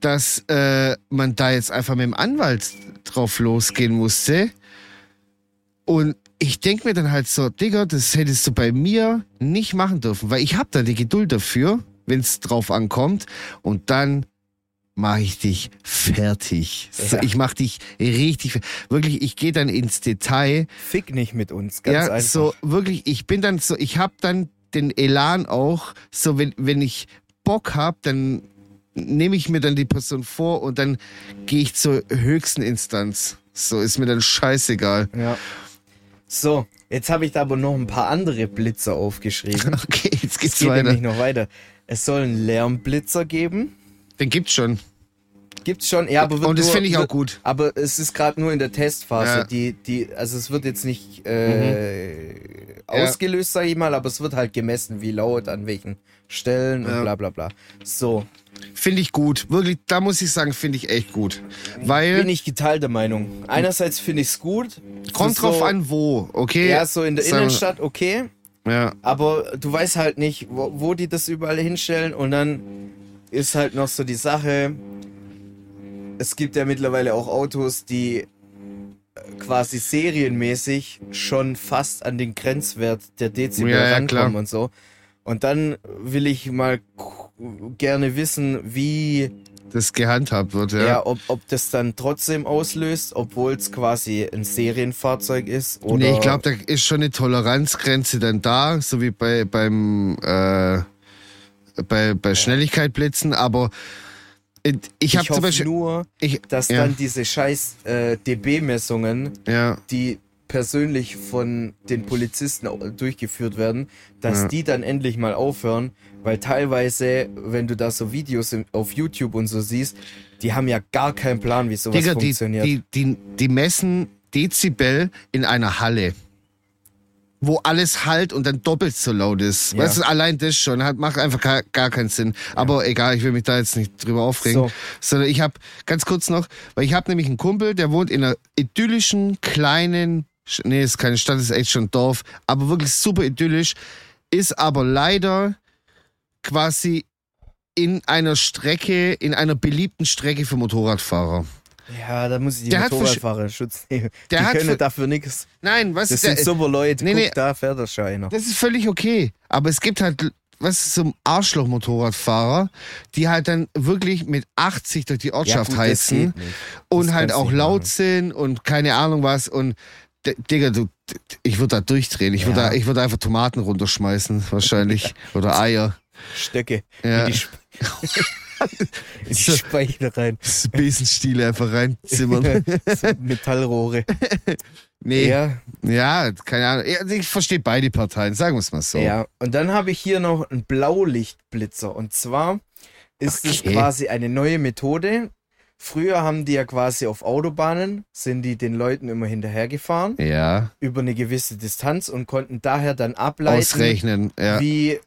dass äh, man da jetzt einfach mit dem Anwalt drauf losgehen musste. Und ich denke mir dann halt so, Digga, das hättest du bei mir nicht machen dürfen, weil ich habe da die Geduld dafür, wenn es drauf ankommt. Und dann mache ich dich fertig. Ja. Ich mache dich richtig, wirklich, ich gehe dann ins Detail. Fick nicht mit uns, ganz ja, einfach. so wirklich, ich bin dann so, ich habe dann den Elan auch, so wenn, wenn ich Bock hab, dann nehme ich mir dann die Person vor und dann gehe ich zur höchsten Instanz. So ist mir dann scheißegal. Ja. So, jetzt habe ich da aber noch ein paar andere Blitzer aufgeschrieben. Okay, jetzt Es geht's geht weiter. nämlich noch weiter. Es soll einen Lärmblitzer geben. Den gibt's schon. Gibt's schon, ja, aber wird Und das finde ich auch gut. Aber es ist gerade nur in der Testphase. Ja. Die, die, also es wird jetzt nicht äh, ausgelöst, sage ich mal, aber es wird halt gemessen, wie laut, an welchen Stellen und Ja. bla bla bla. So, Finde ich gut. Wirklich, da muss ich sagen, finde ich echt gut. Weil, bin ich geteilter Meinung. Einerseits finde ich es gut. kommt so, drauf an, wo, okay? Ja, so in der wir- Innenstadt, okay. Ja, Aber du weißt halt nicht, wo, wo die das überall hinstellen und dann ist halt noch so die Sache, es gibt ja mittlerweile auch Autos, die äh, quasi serienmäßig schon fast an den Grenzwert der Dezibel Ja, ja, rankommen klar. und so. Und dann will ich mal gerne wissen, wie, das gehandhabt wird, ja. ja, ob, ob das dann trotzdem auslöst, obwohl es quasi ein Serienfahrzeug ist. Oder Nee, ich glaube, da ist schon eine Toleranzgrenze dann da, so wie bei beim äh, bei, bei Schnelligkeit blitzen, aber ich Ich habe zum Beispiel. nur, Ich, dass ja, dann diese scheiß äh, DB-Messungen, ja, die persönlich von den Polizisten durchgeführt werden, dass Ja. die dann endlich mal aufhören, weil teilweise, wenn du da so Videos auf YouTube und so siehst, die haben ja gar keinen Plan, wie sowas Digga, funktioniert. die, die, die messen Dezibel in einer Halle. Wo alles halt und dann doppelt so laut ist. Ja. Weißt du, allein das schon hat, macht einfach gar, gar keinen Sinn. Aber egal, ich will mich da jetzt nicht drüber aufregen. So. Sondern ich habe, ganz kurz noch, weil ich habe nämlich einen Kumpel, der wohnt in einer idyllischen, kleinen, nee, ist keine Stadt, ist echt schon ein Dorf, aber wirklich super idyllisch, ist aber leider quasi in einer Strecke, in einer beliebten Strecke für Motorradfahrer. ja, da muss ich die Der Motorradfahrer nehmen. Der die hat können für- dafür nichts. Nein, was Das ist sind super Leute. Nee, Guck, nee. da fährt der Scheiner. Das ist völlig okay. Aber es gibt halt, was ist so ein Arschloch-Motorradfahrer, die halt dann wirklich mit 80 durch die Ortschaft gut, das heizen und Das halt auch laut machen. sind und keine Ahnung was und Digga, du, ich würde da durchdrehen. Ich würde Ja. da, ich würde einfach Tomaten runterschmeißen, wahrscheinlich. Oder Eier. Stöcke Ja. in die, Sp in die So. Speicher rein. Besenstiele einfach reinzimmern. Metallrohre. nee, ja, Ja, keine Ahnung. Ja, Ich verstehe beide Parteien, sagen wir es mal so. ja. Und dann habe ich hier noch einen Blaulichtblitzer. Und zwar ist es Okay. quasi eine neue Methode. Früher haben die ja quasi auf Autobahnen, sind die den Leuten immer hinterhergefahren, Ja, über eine gewisse Distanz und konnten daher dann ableiten, ausrechnen. Ja. wie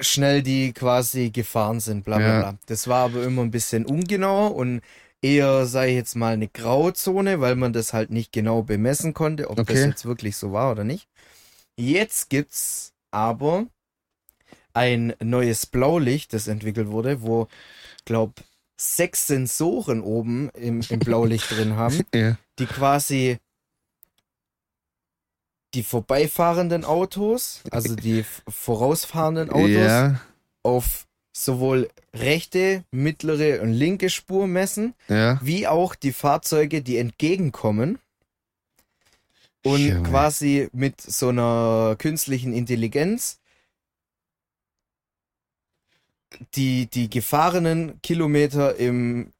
schnell die quasi gefahren sind, bla bla Ja. bla. Das war aber immer ein bisschen ungenauer und eher, sei ich jetzt mal, eine Grauzone, weil man das halt nicht genau bemessen konnte, ob das Okay. jetzt wirklich so war oder nicht. Jetzt gibt's aber ein neues Blaulicht, das entwickelt wurde, wo, glaub, sechs Sensoren oben im, im Blaulicht drin haben ja. die quasi die vorbeifahrenden Autos, also die vorausfahrenden Autos, Ja, auf sowohl rechte, mittlere und linke Spur messen, ja. wie auch die Fahrzeuge, die entgegenkommen. Und Junge. quasi mit so einer künstlichen Intelligenz die, die gefahrenen Kilometer im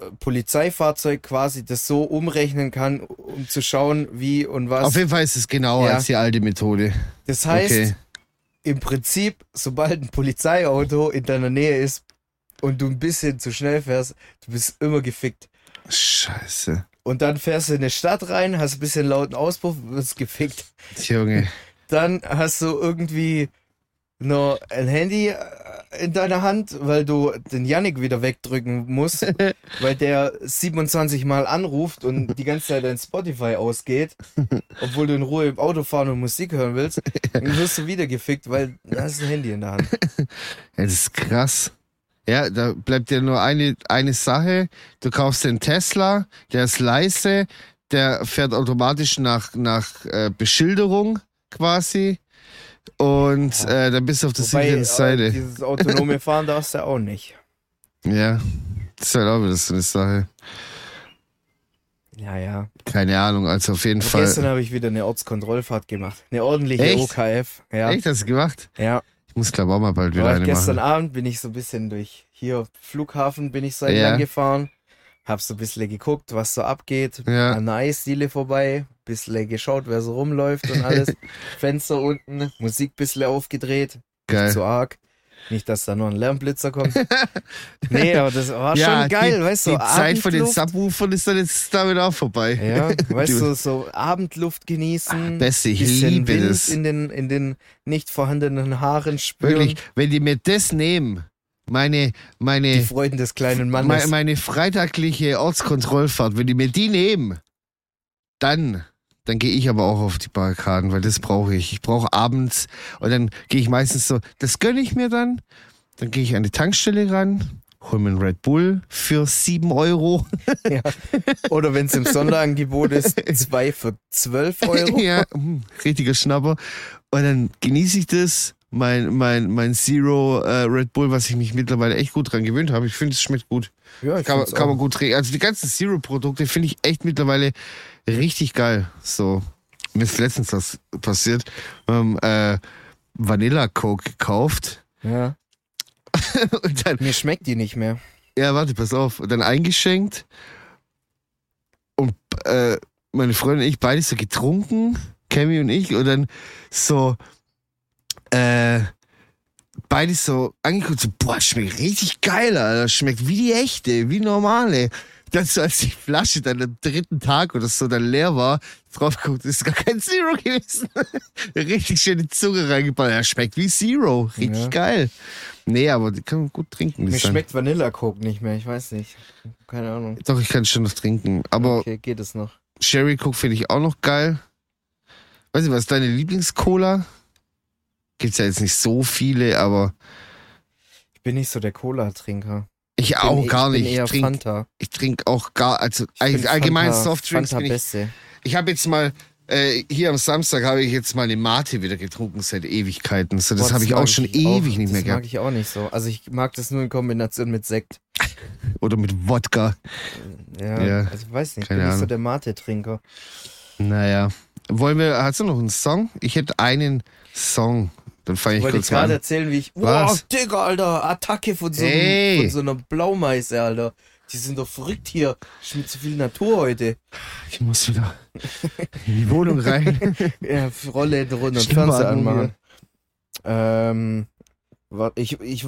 äh, Polizeifahrzeug quasi das so umrechnen kann, um zu schauen, wie und was. Auf jeden Fall ist es genauer Ja. als die alte Methode. Das heißt, Okay. im Prinzip, sobald ein Polizeiauto in deiner Nähe ist und du ein bisschen zu schnell fährst, du bist immer gefickt. Scheiße. Und dann fährst du in eine Stadt rein, hast ein bisschen lauten Auspuff, wirst gefickt. Junge. Dann hast du irgendwie nur ein Handy äh, in deiner Hand, weil du den Yannick wieder wegdrücken musst, weil der 27 Mal anruft und die ganze Zeit dein Spotify ausgeht, obwohl du in Ruhe im Auto fahren und Musik hören willst, dann wirst du wieder gefickt, weil du hast ein Handy in der Hand. Ja, das ist krass. Ja, da bleibt dir nur eine, eine Sache. Du kaufst den Tesla, der ist leise, der fährt automatisch nach, nach äh, Beschilderung quasi. Und äh, dann bist du auf der Wobei, sicheren äh, Seite. dieses autonome Fahren darfst du auch nicht. Ja, das ist halt auch wieder so eine Sache. Ja, ja. Keine Ahnung, also auf jeden Aber Fall. gestern habe ich wieder eine Ortskontrollfahrt gemacht. Eine ordentliche Echt? OKF. Ja. Echt, hast du gemacht? Ja. Ich muss glaube auch mal bald wieder War eine gestern machen. Abend bin ich so ein bisschen durch hier Flughafen bin ich so Ja. entlang gefahren. Hab so ein bisschen geguckt, was so abgeht. Ja. An der Eisdiele vorbei. Bisschen geschaut, wer so rumläuft und alles. Fenster unten, Musik bisschen aufgedreht. Geil. Nicht zu arg. Nicht, dass da noch ein Lärmblitzer kommt. nee, aber das war ja, schon geil, die, weißt du. Die Zeit von den. Subwoofern ist dann jetzt damit auch vorbei. Ja, weißt Du- so Abendluft genießen. Ah, Beste, ich bisschen liebe Wind das. in den, in den nicht vorhandenen Haaren spüren. Wirklich, wenn die mir das nehmen, meine, Die meine, Freuden des kleinen meine, Mannes. meine freitagliche Ortskontrollfahrt, wenn die mir die nehmen, dann, dann gehe ich aber auch auf die Barrikaden, weil das brauche ich. Ich brauche abends und dann gehe ich meistens so, das gönne ich mir dann, dann gehe ich an die Tankstelle ran, hol mir einen Red Bull für 7 Euro. ja. Oder wenn es im Sonderangebot ist, zwei für 12 Euro. ja, hm, richtiger Schnapper. Und dann genieße ich das, mein, mein, mein Zero äh, Red Bull, was ich mich mittlerweile echt gut dran gewöhnt habe. Ich finde, es schmeckt gut. Ja, ich Kann, kann man gut trinken. Also die ganzen Zero-Produkte finde ich echt mittlerweile richtig geil. So, mir ist letztens was passiert. Wir haben äh, Vanilla Coke gekauft. Ja. dann, Mir schmeckt die nicht mehr. ja, warte, pass auf. Und dann eingeschenkt. Und äh, meine Freundin und ich, beide so getrunken, Cammy und ich, und dann so, äh, beide so angeguckt, so, boah, schmeckt richtig geil, Alter. Schmeckt wie die echte, wie normale. Dann so, als die Flasche dann am dritten Tag oder so dann leer war, drauf geguckt, ist gar kein Zero gewesen. richtig schön die Zunge reingeballt. Ja, schmeckt wie Zero. Richtig Ja. geil. Nee, aber die kann man gut trinken. Mir schmeckt Vanilla Coke nicht mehr, ich weiß nicht. Keine Ahnung. Doch, ich kann schon noch trinken. Aber okay, geht es noch. Sherry Coke finde ich auch noch geil. Weiß nicht, was ist deine Lieblings-Cola? Gibt's ja jetzt nicht so viele, aber Ich bin nicht so der Cola-Trinker. Ich auch gar ich nicht. Ich trinke ich trink auch gar, also Ich find allgemein Fanta- Softdrinks Fanta bin ich. Beste. Ich habe jetzt mal, äh, hier am Samstag habe ich jetzt mal eine Mate wieder getrunken seit Ewigkeiten. So, das habe ich auch schon ewig nicht mehr Das gehabt. mag ich auch nicht so. Also ich mag das nur in Kombination mit Sekt. Oder mit Wodka. Ja, Ja, also ich weiß nicht, ich keine bin nicht so Ahnung. der Mate-Trinker. Naja. Wollen wir, hast du noch einen Song? Ich hätte einen Song. Dann fange ich Wollte ich kurz mal gerade an. erzählen, wie ich. Was? Wow, Digga, Alter, Attacke von so, einem, von so einer Blaumeise, Alter. Die sind doch verrückt hier. Ich mit zu viel Natur heute. Ich muss wieder in die Wohnung rein. Ja, Rolle runter und Fernseher an, anmachen. Ähm, warte, ich, ich,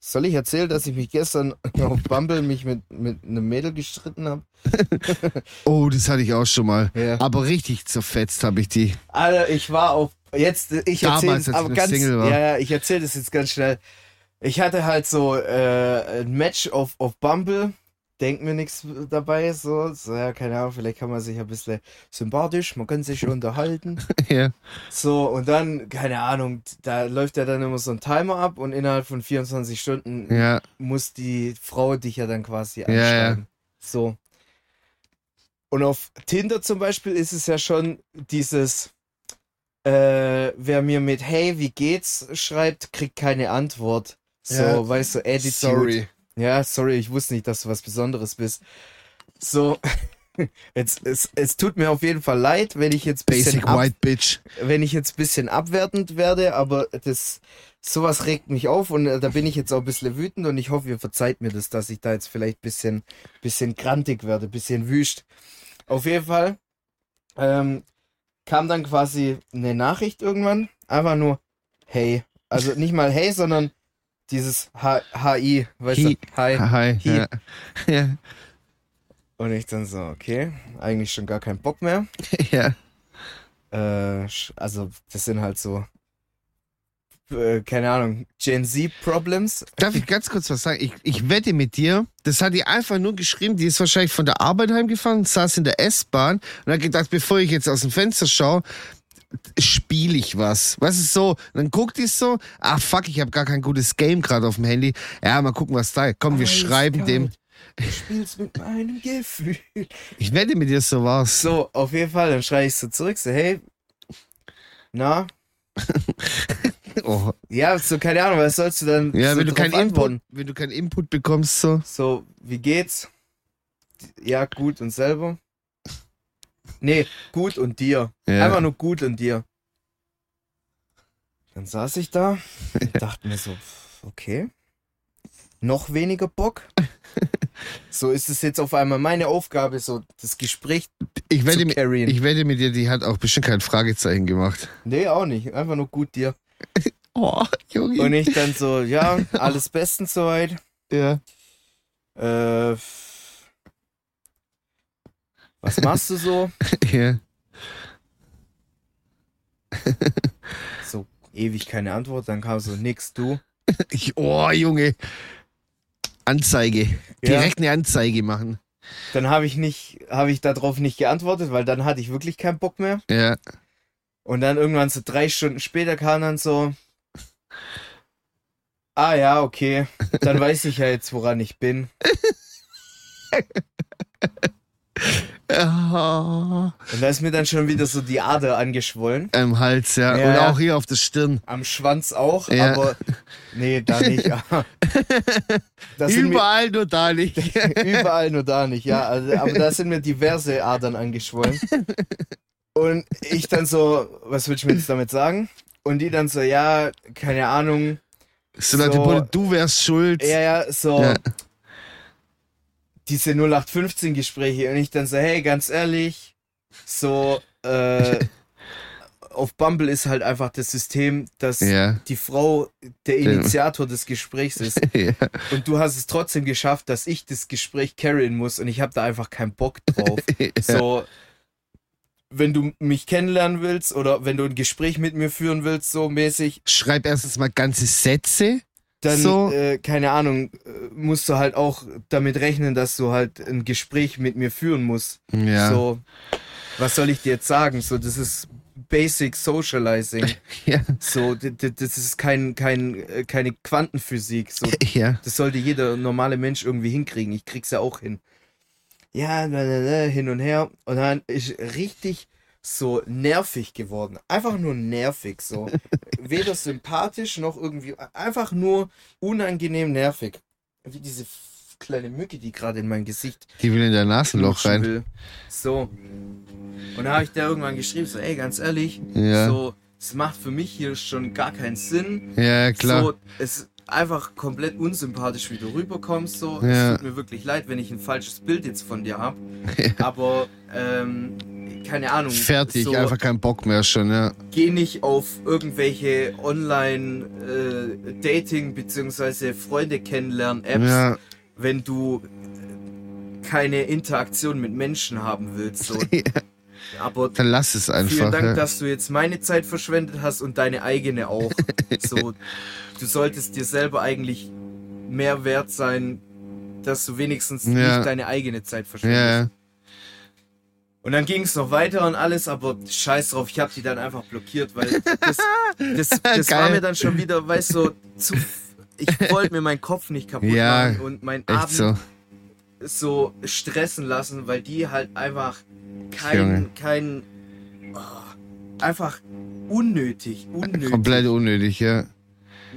soll ich erzählen, dass ich mich gestern auf Bumble mich mit, mit einem Mädel gestritten habe? Oh, das hatte ich auch schon mal. Ja. Aber richtig zerfetzt habe ich die. Alter, ich war auf, jetzt, ich erzähle aber ganz, Single war. ja, ja, ich erzähle das jetzt ganz schnell. Ich hatte halt so äh, ein Match auf, auf Bumble, denk mir nichts dabei, so, so, ja, keine Ahnung, vielleicht kann man sich ein bisschen sympathisch, man kann sich unterhalten. ja. So, und dann, keine Ahnung, da läuft ja dann immer so ein Timer ab und innerhalb von 24 Stunden Ja. muss die Frau dich ja dann quasi ja. anschreiben. So. Und auf Tinder zum Beispiel ist es ja schon dieses, äh, wer mir mit Hey, wie geht's schreibt, kriegt keine Antwort. So, Ja. weißt du, Attitude. Sorry. Ja, sorry, ich wusste nicht, dass du was Besonderes bist. So, jetzt, es, es tut mir auf jeden Fall leid, wenn ich jetzt bisschen Basic ab, White Bitch. wenn ich jetzt ein bisschen abwertend werde, aber das sowas regt mich auf und äh, da bin ich jetzt auch ein bisschen wütend und ich hoffe, ihr verzeiht mir das, dass ich da jetzt vielleicht ein bisschen, bisschen grantig werde, ein bisschen wüst. Auf jeden Fall ähm, kam dann quasi eine Nachricht irgendwann, einfach nur hey. Also nicht mal hey, sondern dieses H HI, weißt Hi. du? Hi. Hi. Hi. Ja. ja. Und ich dann so, okay, eigentlich schon gar keinen Bock mehr. ja. Äh, also das sind halt so, äh, keine Ahnung, Gen Z Problems. Darf ich ganz kurz was sagen? Ich, ich wette mit dir, das hat die einfach nur geschrieben, die ist wahrscheinlich von der Arbeit heimgefahren, saß in der S-Bahn und hat gedacht, bevor ich jetzt aus dem Fenster schaue, spiele ich was. Was ist so? Und dann guckt die so, ah fuck, ich habe gar kein gutes Game gerade auf dem Handy. Ja, mal gucken, was da. Komm, wir schreiben dem. Du spielst mit meinem Gefühl. Ich wette mit dir, so war's. So, auf jeden Fall, dann schreibe ich so zurück, so, hey, na, Oh. ja, so, keine Ahnung, was sollst du dann Ja, so wenn du keinen? Input, wenn du keinen Input bekommst, so. So, wie geht's? Ja, gut und selber? Nee, gut und dir. Ja. Einfach nur gut und dir. Dann saß ich da und dachte mir so, okay, noch weniger Bock. So ist es jetzt auf einmal meine Aufgabe, so das Gespräch Ich wette, zu mit, carryen. ich wette mit dir, die hat auch bestimmt kein Fragezeichen gemacht. nee, auch nicht. Einfach nur gut dir. Oh, Junge. Und ich dann so, ja, alles bestens soweit. ja. Äh, was machst du so? ja. So ewig keine Antwort. Dann kam so, nix, du. Ich, oh, Junge. Anzeige. Ja. Direkt eine Anzeige machen. Dann habe ich nicht, habe ich darauf nicht geantwortet, weil dann hatte ich wirklich keinen Bock mehr. Ja. Und dann irgendwann so drei Stunden später kam dann so, ah ja, okay, dann weiß ich ja jetzt, woran ich bin. Ah, Und da ist mir dann schon wieder so die Ader angeschwollen. Im Hals, ja. Ja, Und auch hier auf der Stirn. Am Schwanz auch, Ja. aber nee, da nicht. Sind mir, Überall, nur da nicht. überall nur da nicht, ja. Also, aber da sind mir diverse Adern angeschwollen. Und ich dann so, was willst du mir jetzt damit sagen? Und die dann so, ja, keine Ahnung, So So- Motto, du wärst schuld. Ja, ja, so. Ja. Diese 0815-Gespräche und ich dann so, hey, ganz ehrlich, so, äh, auf Bumble ist halt einfach das System, dass Ja. die Frau der Initiator des Gesprächs ist. ja. Und du hast es trotzdem geschafft, dass ich das Gespräch carryen muss und ich habe da einfach keinen Bock drauf. So, wenn du mich kennenlernen willst oder wenn du ein Gespräch mit mir führen willst, so mäßig, Schreib erstens mal ganze Sätze. dann, So. äh, keine Ahnung, äh, musst du halt auch damit rechnen, dass du halt ein Gespräch mit mir führen musst. Ja. So, was soll ich dir jetzt sagen? So, das ist Basic Socializing. Ja. So, das ist kein, kein, äh, keine Quantenphysik. So, ja. das sollte jeder normale Mensch irgendwie hinkriegen. Ich krieg's ja auch hin. Ja, hin und her. Und dann ist richtig so nervig geworden. Einfach nur nervig. So. Weder sympathisch noch irgendwie. Einfach nur unangenehm nervig. Wie diese kleine Mücke, die gerade in mein Gesicht Die will in dein Nasenloch rein. will. So. Und da habe ich da irgendwann geschrieben, so, ey, ganz ehrlich, Ja. so, es macht für mich hier schon gar keinen Sinn. Ja, klar. So, es einfach komplett unsympathisch, wie du rüberkommst. So. Ja. Es tut mir wirklich leid, wenn ich ein falsches Bild jetzt von dir habe. Aber, ähm, keine Ahnung. Fertig, so, einfach keinen Bock mehr schon, ja. Geh nicht auf irgendwelche Online-Dating- bzw. Freunde kennenlernen-Apps, Ja. wenn du keine Interaktion mit Menschen haben willst. So. Aber Dann lass es einfach. Vielen Dank, ja. dass du jetzt meine Zeit verschwendet hast und deine eigene auch. so, du solltest dir selber eigentlich mehr wert sein, dass du wenigstens Ja. nicht deine eigene Zeit verschwendest. ja. Und dann ging es noch weiter und alles, aber scheiß drauf, ich habe die dann einfach blockiert, weil das, das, das war mir dann schon wieder, weißt du, zu, ich wollte mir meinen Kopf nicht kaputt machen und Echt Abend so. So stressen lassen, weil die halt einfach kein, Junge. kein, oh, einfach unnötig, unnötig. Komplett unnötig, ja.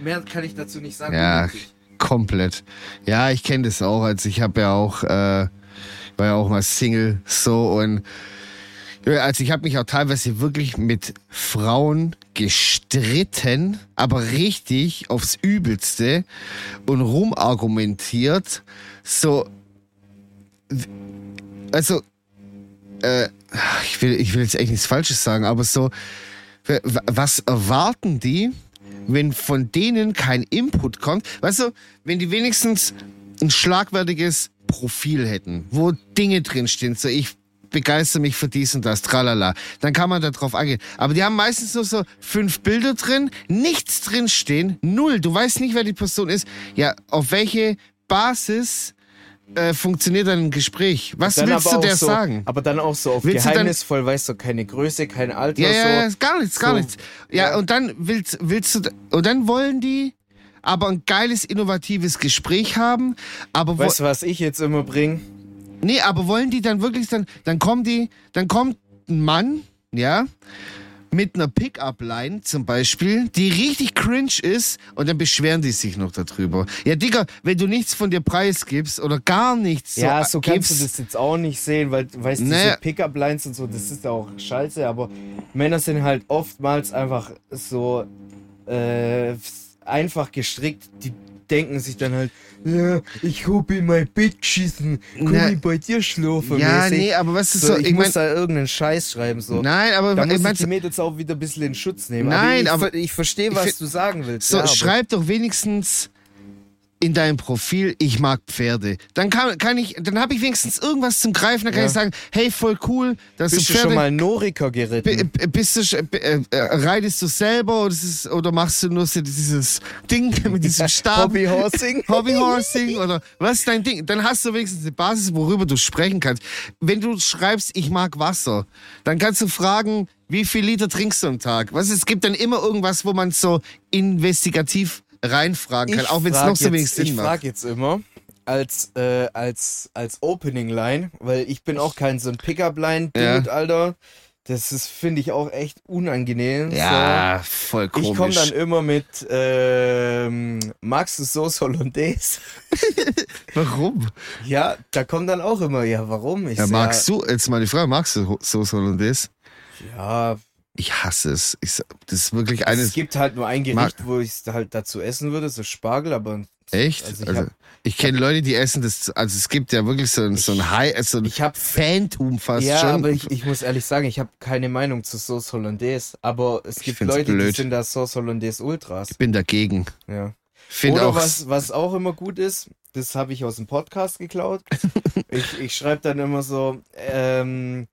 Mehr kann ich dazu nicht sagen. Ja, unnötig. Komplett. Ja, ich kenne das auch. Also ich habe ja auch, äh, war ja auch mal Single so und also ich habe mich auch teilweise wirklich mit Frauen gestritten, aber richtig aufs Übelste und rumargumentiert. So, also, äh, ich will, ich will jetzt echt nichts Falsches sagen, aber so, was erwarten die, wenn von denen kein Input kommt? Weißt du, wenn die wenigstens ein schlagwertiges Profil hätten, wo Dinge drinstehen, so ich begeister mich für dies und das, tralala, dann kann man da drauf eingehen. Aber die haben meistens nur so fünf Bilder drin, nichts drinstehen, null. Du weißt nicht, wer die Person ist. Ja, auf welche Basis äh, funktioniert dann ein Gespräch? Was willst du der so, sagen? Aber dann auch so auf Willst du dann- geheimnisvoll, weißt du, keine Größe, kein Alter, Ja, ja, so. gar nichts, gar so, nichts. Ja, ja. und dann willst, willst du, und dann wollen die aber ein geiles, innovatives Gespräch haben, aber, Weißt du, was ich jetzt immer bringe? nee, aber wollen die dann wirklich, dann, dann kommen die, dann kommt ein Mann, ja, mit einer Pickup-Line zum Beispiel, die richtig cringe ist und dann beschweren die sich noch darüber. Ja, Digga, wenn du nichts von dir preisgibst oder gar nichts ja, so so kannst gibst, du das jetzt auch nicht sehen, weil, weißt du, Nee. diese Pickup-Lines und so, das ist auch scheiße, aber Männer sind halt oftmals einfach so äh, einfach gestrickt, die denken sich dann halt, ja, ich hab in mein Bett geschissen, komm Na, ich bei dir schlafen. ja, mäßig. nee, aber was ist so, so, ich, ich muss mein, da irgendeinen Scheiß schreiben, so. nein, aber da ich muss ich mein, die Mädels auch wieder ein bisschen in Schutz nehmen. Nein, aber aber ich, ver- ich verstehe, ich was find- du sagen willst. So, ja, aber- schreib doch wenigstens in deinem Profil, ich mag Pferde. Dann kann, kann ich, dann habe ich wenigstens irgendwas zum Greifen. Dann kann Ja. ich sagen, hey, voll cool, dass Bist du du Pferde. schon mal Norika geritten? B- bist du, äh, äh, reitest du selber oder, ist oder machst du nur so dieses Ding mit diesem Stab? Hobbyhorsing? Hobbyhorsing oder was ist dein Ding? Dann hast du wenigstens eine Basis, worüber du sprechen kannst. Wenn du schreibst, ich mag Wasser, dann kannst du fragen, wie viel Liter trinkst du am Tag? Was, es gibt dann immer irgendwas, wo man so investigativ reinfragen kann, auch wenn es noch so jetzt- wenig Sinn Ich macht. frage jetzt immer als, äh, als, als Opening-Line, weil ich bin auch kein so ein Pickup-Line-Dude, Ja. Alter. Das ist, finde ich, auch echt unangenehm. Ja, voll So. komisch. Ich komme dann immer mit, ähm, magst du Sauce Hollandaise? Warum? Ja, da kommt dann auch immer, ja, warum? Ich Ja, magst du, jetzt mal die Frage, magst du Soße Hollandaise? Ja, Ich hasse es. Ich, das ist wirklich eines. es gibt halt nur ein Gericht, wo ich es halt dazu essen würde, so Spargel, aber Echt? Also Also ich ich, hab- kenne Leute, die essen das. Also es gibt ja wirklich so ein, so ein High, so ein ich habe Fantum fast ja, schon. aber ich, ich muss ehrlich sagen, ich habe keine Meinung zu Sauce Hollandaise, aber es Ich gibt Leute, die blöd. sind da Sauce Hollandaise Ultras. Ich bin dagegen. Ja. Finde Oder auch. was, was auch immer gut ist, das habe ich aus dem Podcast geklaut. ich ich schreibe dann immer so, ähm,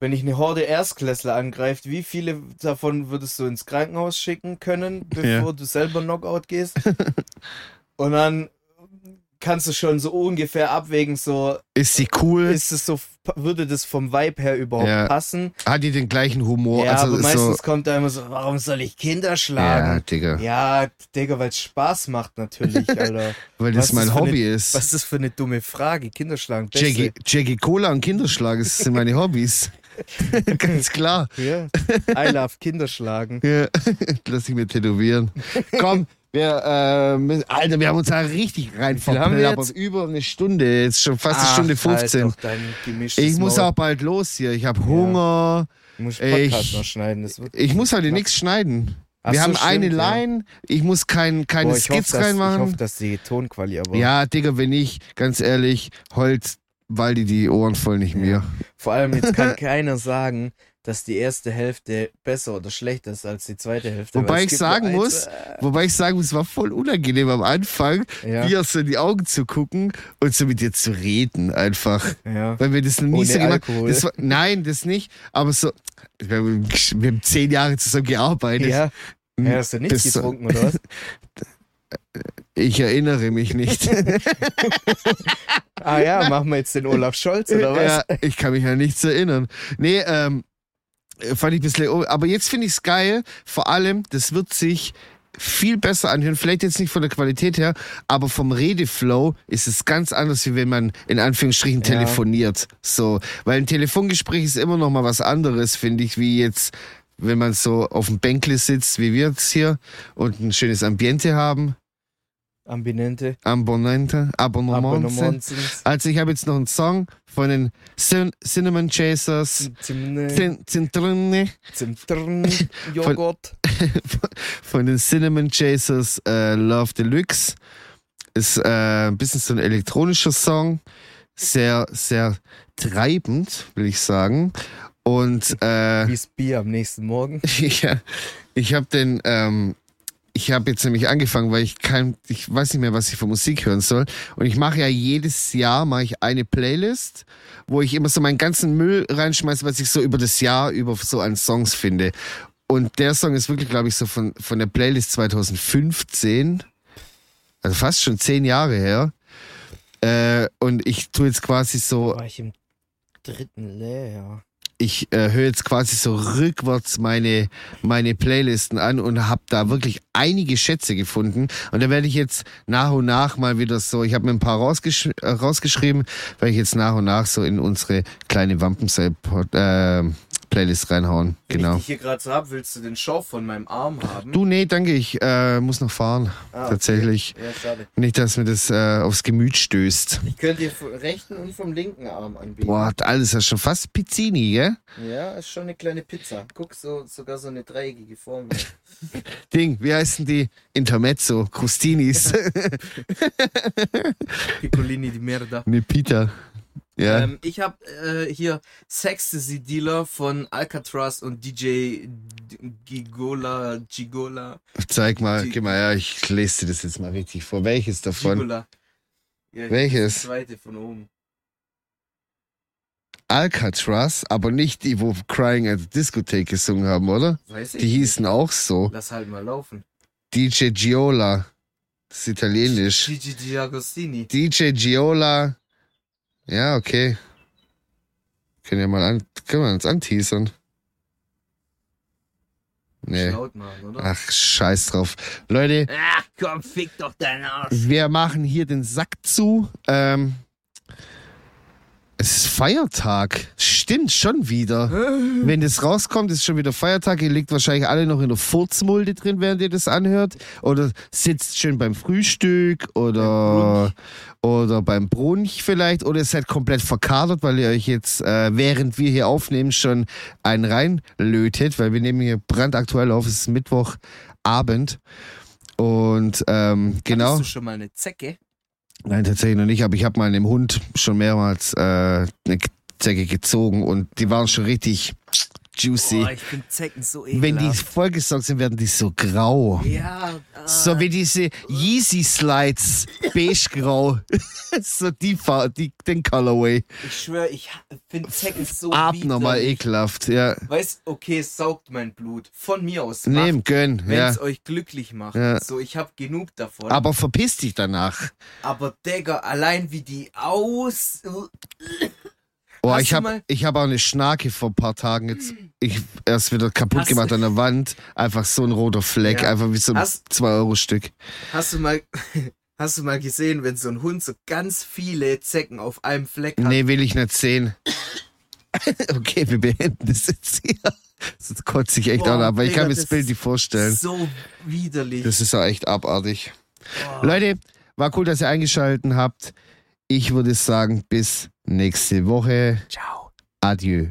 wenn ich eine Horde Erstklässler angreift, wie viele davon würdest du ins Krankenhaus schicken können, bevor Ja. du selber Knockout gehst? Und dann kannst du schon so ungefähr abwägen, so Ist sie cool? ist es so, würde das vom Vibe her überhaupt Ja. passen? Hat die den gleichen Humor? ja, also aber ist meistens so. kommt da immer so, warum soll ich Kinder Ja, schlagen? Digga. Ja, Digga, weil es Spaß macht natürlich, Alter. Weil was das mein für Hobby eine- ist. Was ist das für eine dumme Frage? Kinderschlagen, Beste. Jackie, Jackie Cola und Kinderschlag, das sind meine Hobbys. Ganz klar. Ja. I love Kinderschlagen. Ja. Lass ich mir tätowieren. Komm, wir, äh, müssen- Alter, wir haben uns da richtig rein wir verplappert. jetzt? Über eine Stunde, jetzt schon fast eine Ach, Stunde halt 15. doch dein gemischtes Ich muss Maul. auch bald los hier. Ich habe Hunger. Musst Podcast ich- noch schneiden. Ich muss heute nichts schneiden. Ach wir so, haben eine stimmt, ja. Line. Ich muss kein, keine Boah, ich hoffe, dass, ich reinmachen. hoffe, dass die Tonquali aber. ja, Digga, wenn nicht, ganz ehrlich, Holz, weil die die Ohren voll nicht Ja. mir. Vor allem jetzt kann keiner sagen, dass die erste Hälfte besser oder schlechter ist als die zweite Hälfte. Wobei ich sagen muss, Wobei ich sagen muss, es war voll unangenehm am Anfang, ja, dir so in die Augen zu gucken und so mit dir zu reden einfach. ja. Weil wir das noch nie Ohne so gemacht war, Nein, das nicht. Aber so, wir haben, wir haben zehn Jahre zusammen gearbeitet. Ja. Ja, hast du nichts das getrunken, oder was? Ich erinnere mich nicht. Ah ja, machen wir jetzt den Olaf Scholz, oder was? ja, ich kann mich an nichts erinnern. Nee, ähm, fand ich ein bisschen. Aber jetzt finde ich es geil. Vor allem, das wird sich viel besser anhören. Vielleicht jetzt nicht von der Qualität her, aber vom Redeflow ist es ganz anders, wie wenn man in Anführungsstrichen Ja. telefoniert. So, weil ein Telefongespräch ist immer noch mal was anderes, finde ich, wie jetzt, wenn man so auf dem Bänkle sitzt, wie wir jetzt hier und ein schönes Ambiente haben. Ambinente. Abonnente, Abonnement. Abonnements. Also ich habe jetzt noch einen Song von den Cin Cinnamon Chasers. Zimne. Zin Zintrine, Zimtrn. Joghurt. von den Cinnamon Chasers äh, Love Deluxe. Ist äh, ein bisschen so ein elektronischer Song. Sehr, sehr treibend, will ich sagen. Und äh, Wie's Bier am nächsten Morgen. ja, ich habe den, ähm, ich habe jetzt nämlich angefangen, weil ich kein, ich weiß nicht mehr, was ich für Musik hören soll. Und ich mache ja jedes Jahr mache ich eine Playlist, wo ich immer so meinen ganzen Müll reinschmeiße, was ich so über das Jahr über so an Songs finde. Und der Song ist wirklich, glaube ich, so von, von der Playlist 2015. Also fast schon zehn Jahre her. Äh, und ich tue jetzt quasi so War ich im dritten Lehrjahr. Ich äh, höre jetzt quasi so rückwärts meine, meine Playlisten an und habe da wirklich einige Schätze gefunden. Und da werde ich jetzt nach und nach mal wieder so, ich habe mir ein paar rausgesch äh, rausgeschrieben, werde ich jetzt nach und nach so in unsere kleine Wampensei äh, Playlist reinhauen. Wenn Genau. ich dich hier gerade so hab, willst du den Schorf von meinem Arm haben? Du, nee, danke, ich äh, muss noch fahren. Ah, okay. Tatsächlich. Ja, schade. Nicht, dass mir das äh, aufs Gemüt stößt. Ich könnte dir vom rechten und vom linken Arm anbieten. Boah, alles ist schon fast Pizzini, gell? Ja, ist schon eine kleine Pizza. Guck, so, sogar so eine dreieckige Form. Ding, wie heißen die? Intermezzo, Crustinis. Piccolini di Merda. Ne, Peter. Ja. Ähm, ich habe äh, hier Sextasy Dealer von Alcatraz und DJ Gigola. Gigola. Zeig mal, die- gib mal her, ich lese dir das jetzt mal richtig vor. Welches davon? Gigola. Ja, Welches? Das zweite von oben. Alcatraz, aber nicht die, wo Crying at the Discotheque gesungen haben, oder? Weiß ich. Die nicht. hießen auch so. Lass halt mal laufen. DJ Giola. Das ist italienisch. Gigi Giagostini. DJ Giola. Ja, okay. Können ja mal an, können wir uns anteasern. Nee. Machen? Ach, scheiß drauf. Leute, Ach komm, fick doch deinen Arsch. Wir machen hier den Sack zu. Ähm, Es ist Feiertag. Stimmt schon wieder. Wenn das rauskommt, ist schon wieder Feiertag. Ihr liegt wahrscheinlich alle noch in der Furzmulde drin, während ihr das anhört. Oder sitzt schön beim Frühstück oder, oder beim Brunch vielleicht. Oder ihr seid komplett verkadert, weil ihr euch jetzt, äh, während wir hier aufnehmen, schon einen reinlötet. Weil wir nehmen hier brandaktuell auf. Es ist Mittwochabend. Und ähm, genau. Hattest du schon mal eine Zecke? Nein, tatsächlich noch nicht, aber ich habe mal einem Hund schon mehrmals äh, eine Zecke gezogen und die waren schon richtig juicy. Boah, ich finde Zecken so ekelhaft. Wenn die vollgesaugt sind, werden die so grau. Ja, ah, So wie diese Yeezy Slides, beige-grau. so die Farbe, die, den Colorway. ich schwöre, ich finde Zecken so Abnormal widerlich. ekelhaft, ja. Weißt, okay, es saugt mein Blut. Von mir aus. Nehm, gönn, Wenn ja. es euch glücklich macht. Ja. So, ich habe genug davon. Aber verpiss dich danach. Aber Digga, allein wie die aus. Oh, Hast ich habe hab auch eine Schnarke vor ein paar Tagen jetzt ich erst wieder kaputt Hast gemacht an der Wand. Einfach so ein roter Fleck, Ja. einfach wie so ein Hast- 2-Euro-Stück. Hast du mal. Hast du mal gesehen, wenn so ein Hund so ganz viele Zecken auf einem Fleck hat? Nee, will ich nicht sehen. okay, wir beenden das jetzt hier. Sonst kotze ich echt Boah, auch, aber ich Digga, kann mir das Bild nicht vorstellen. So widerlich. Das ist ja echt abartig. Boah. Leute, war cool, dass ihr eingeschaltet habt. Ich würde sagen, bis nächste Woche. Ciao. Adieu.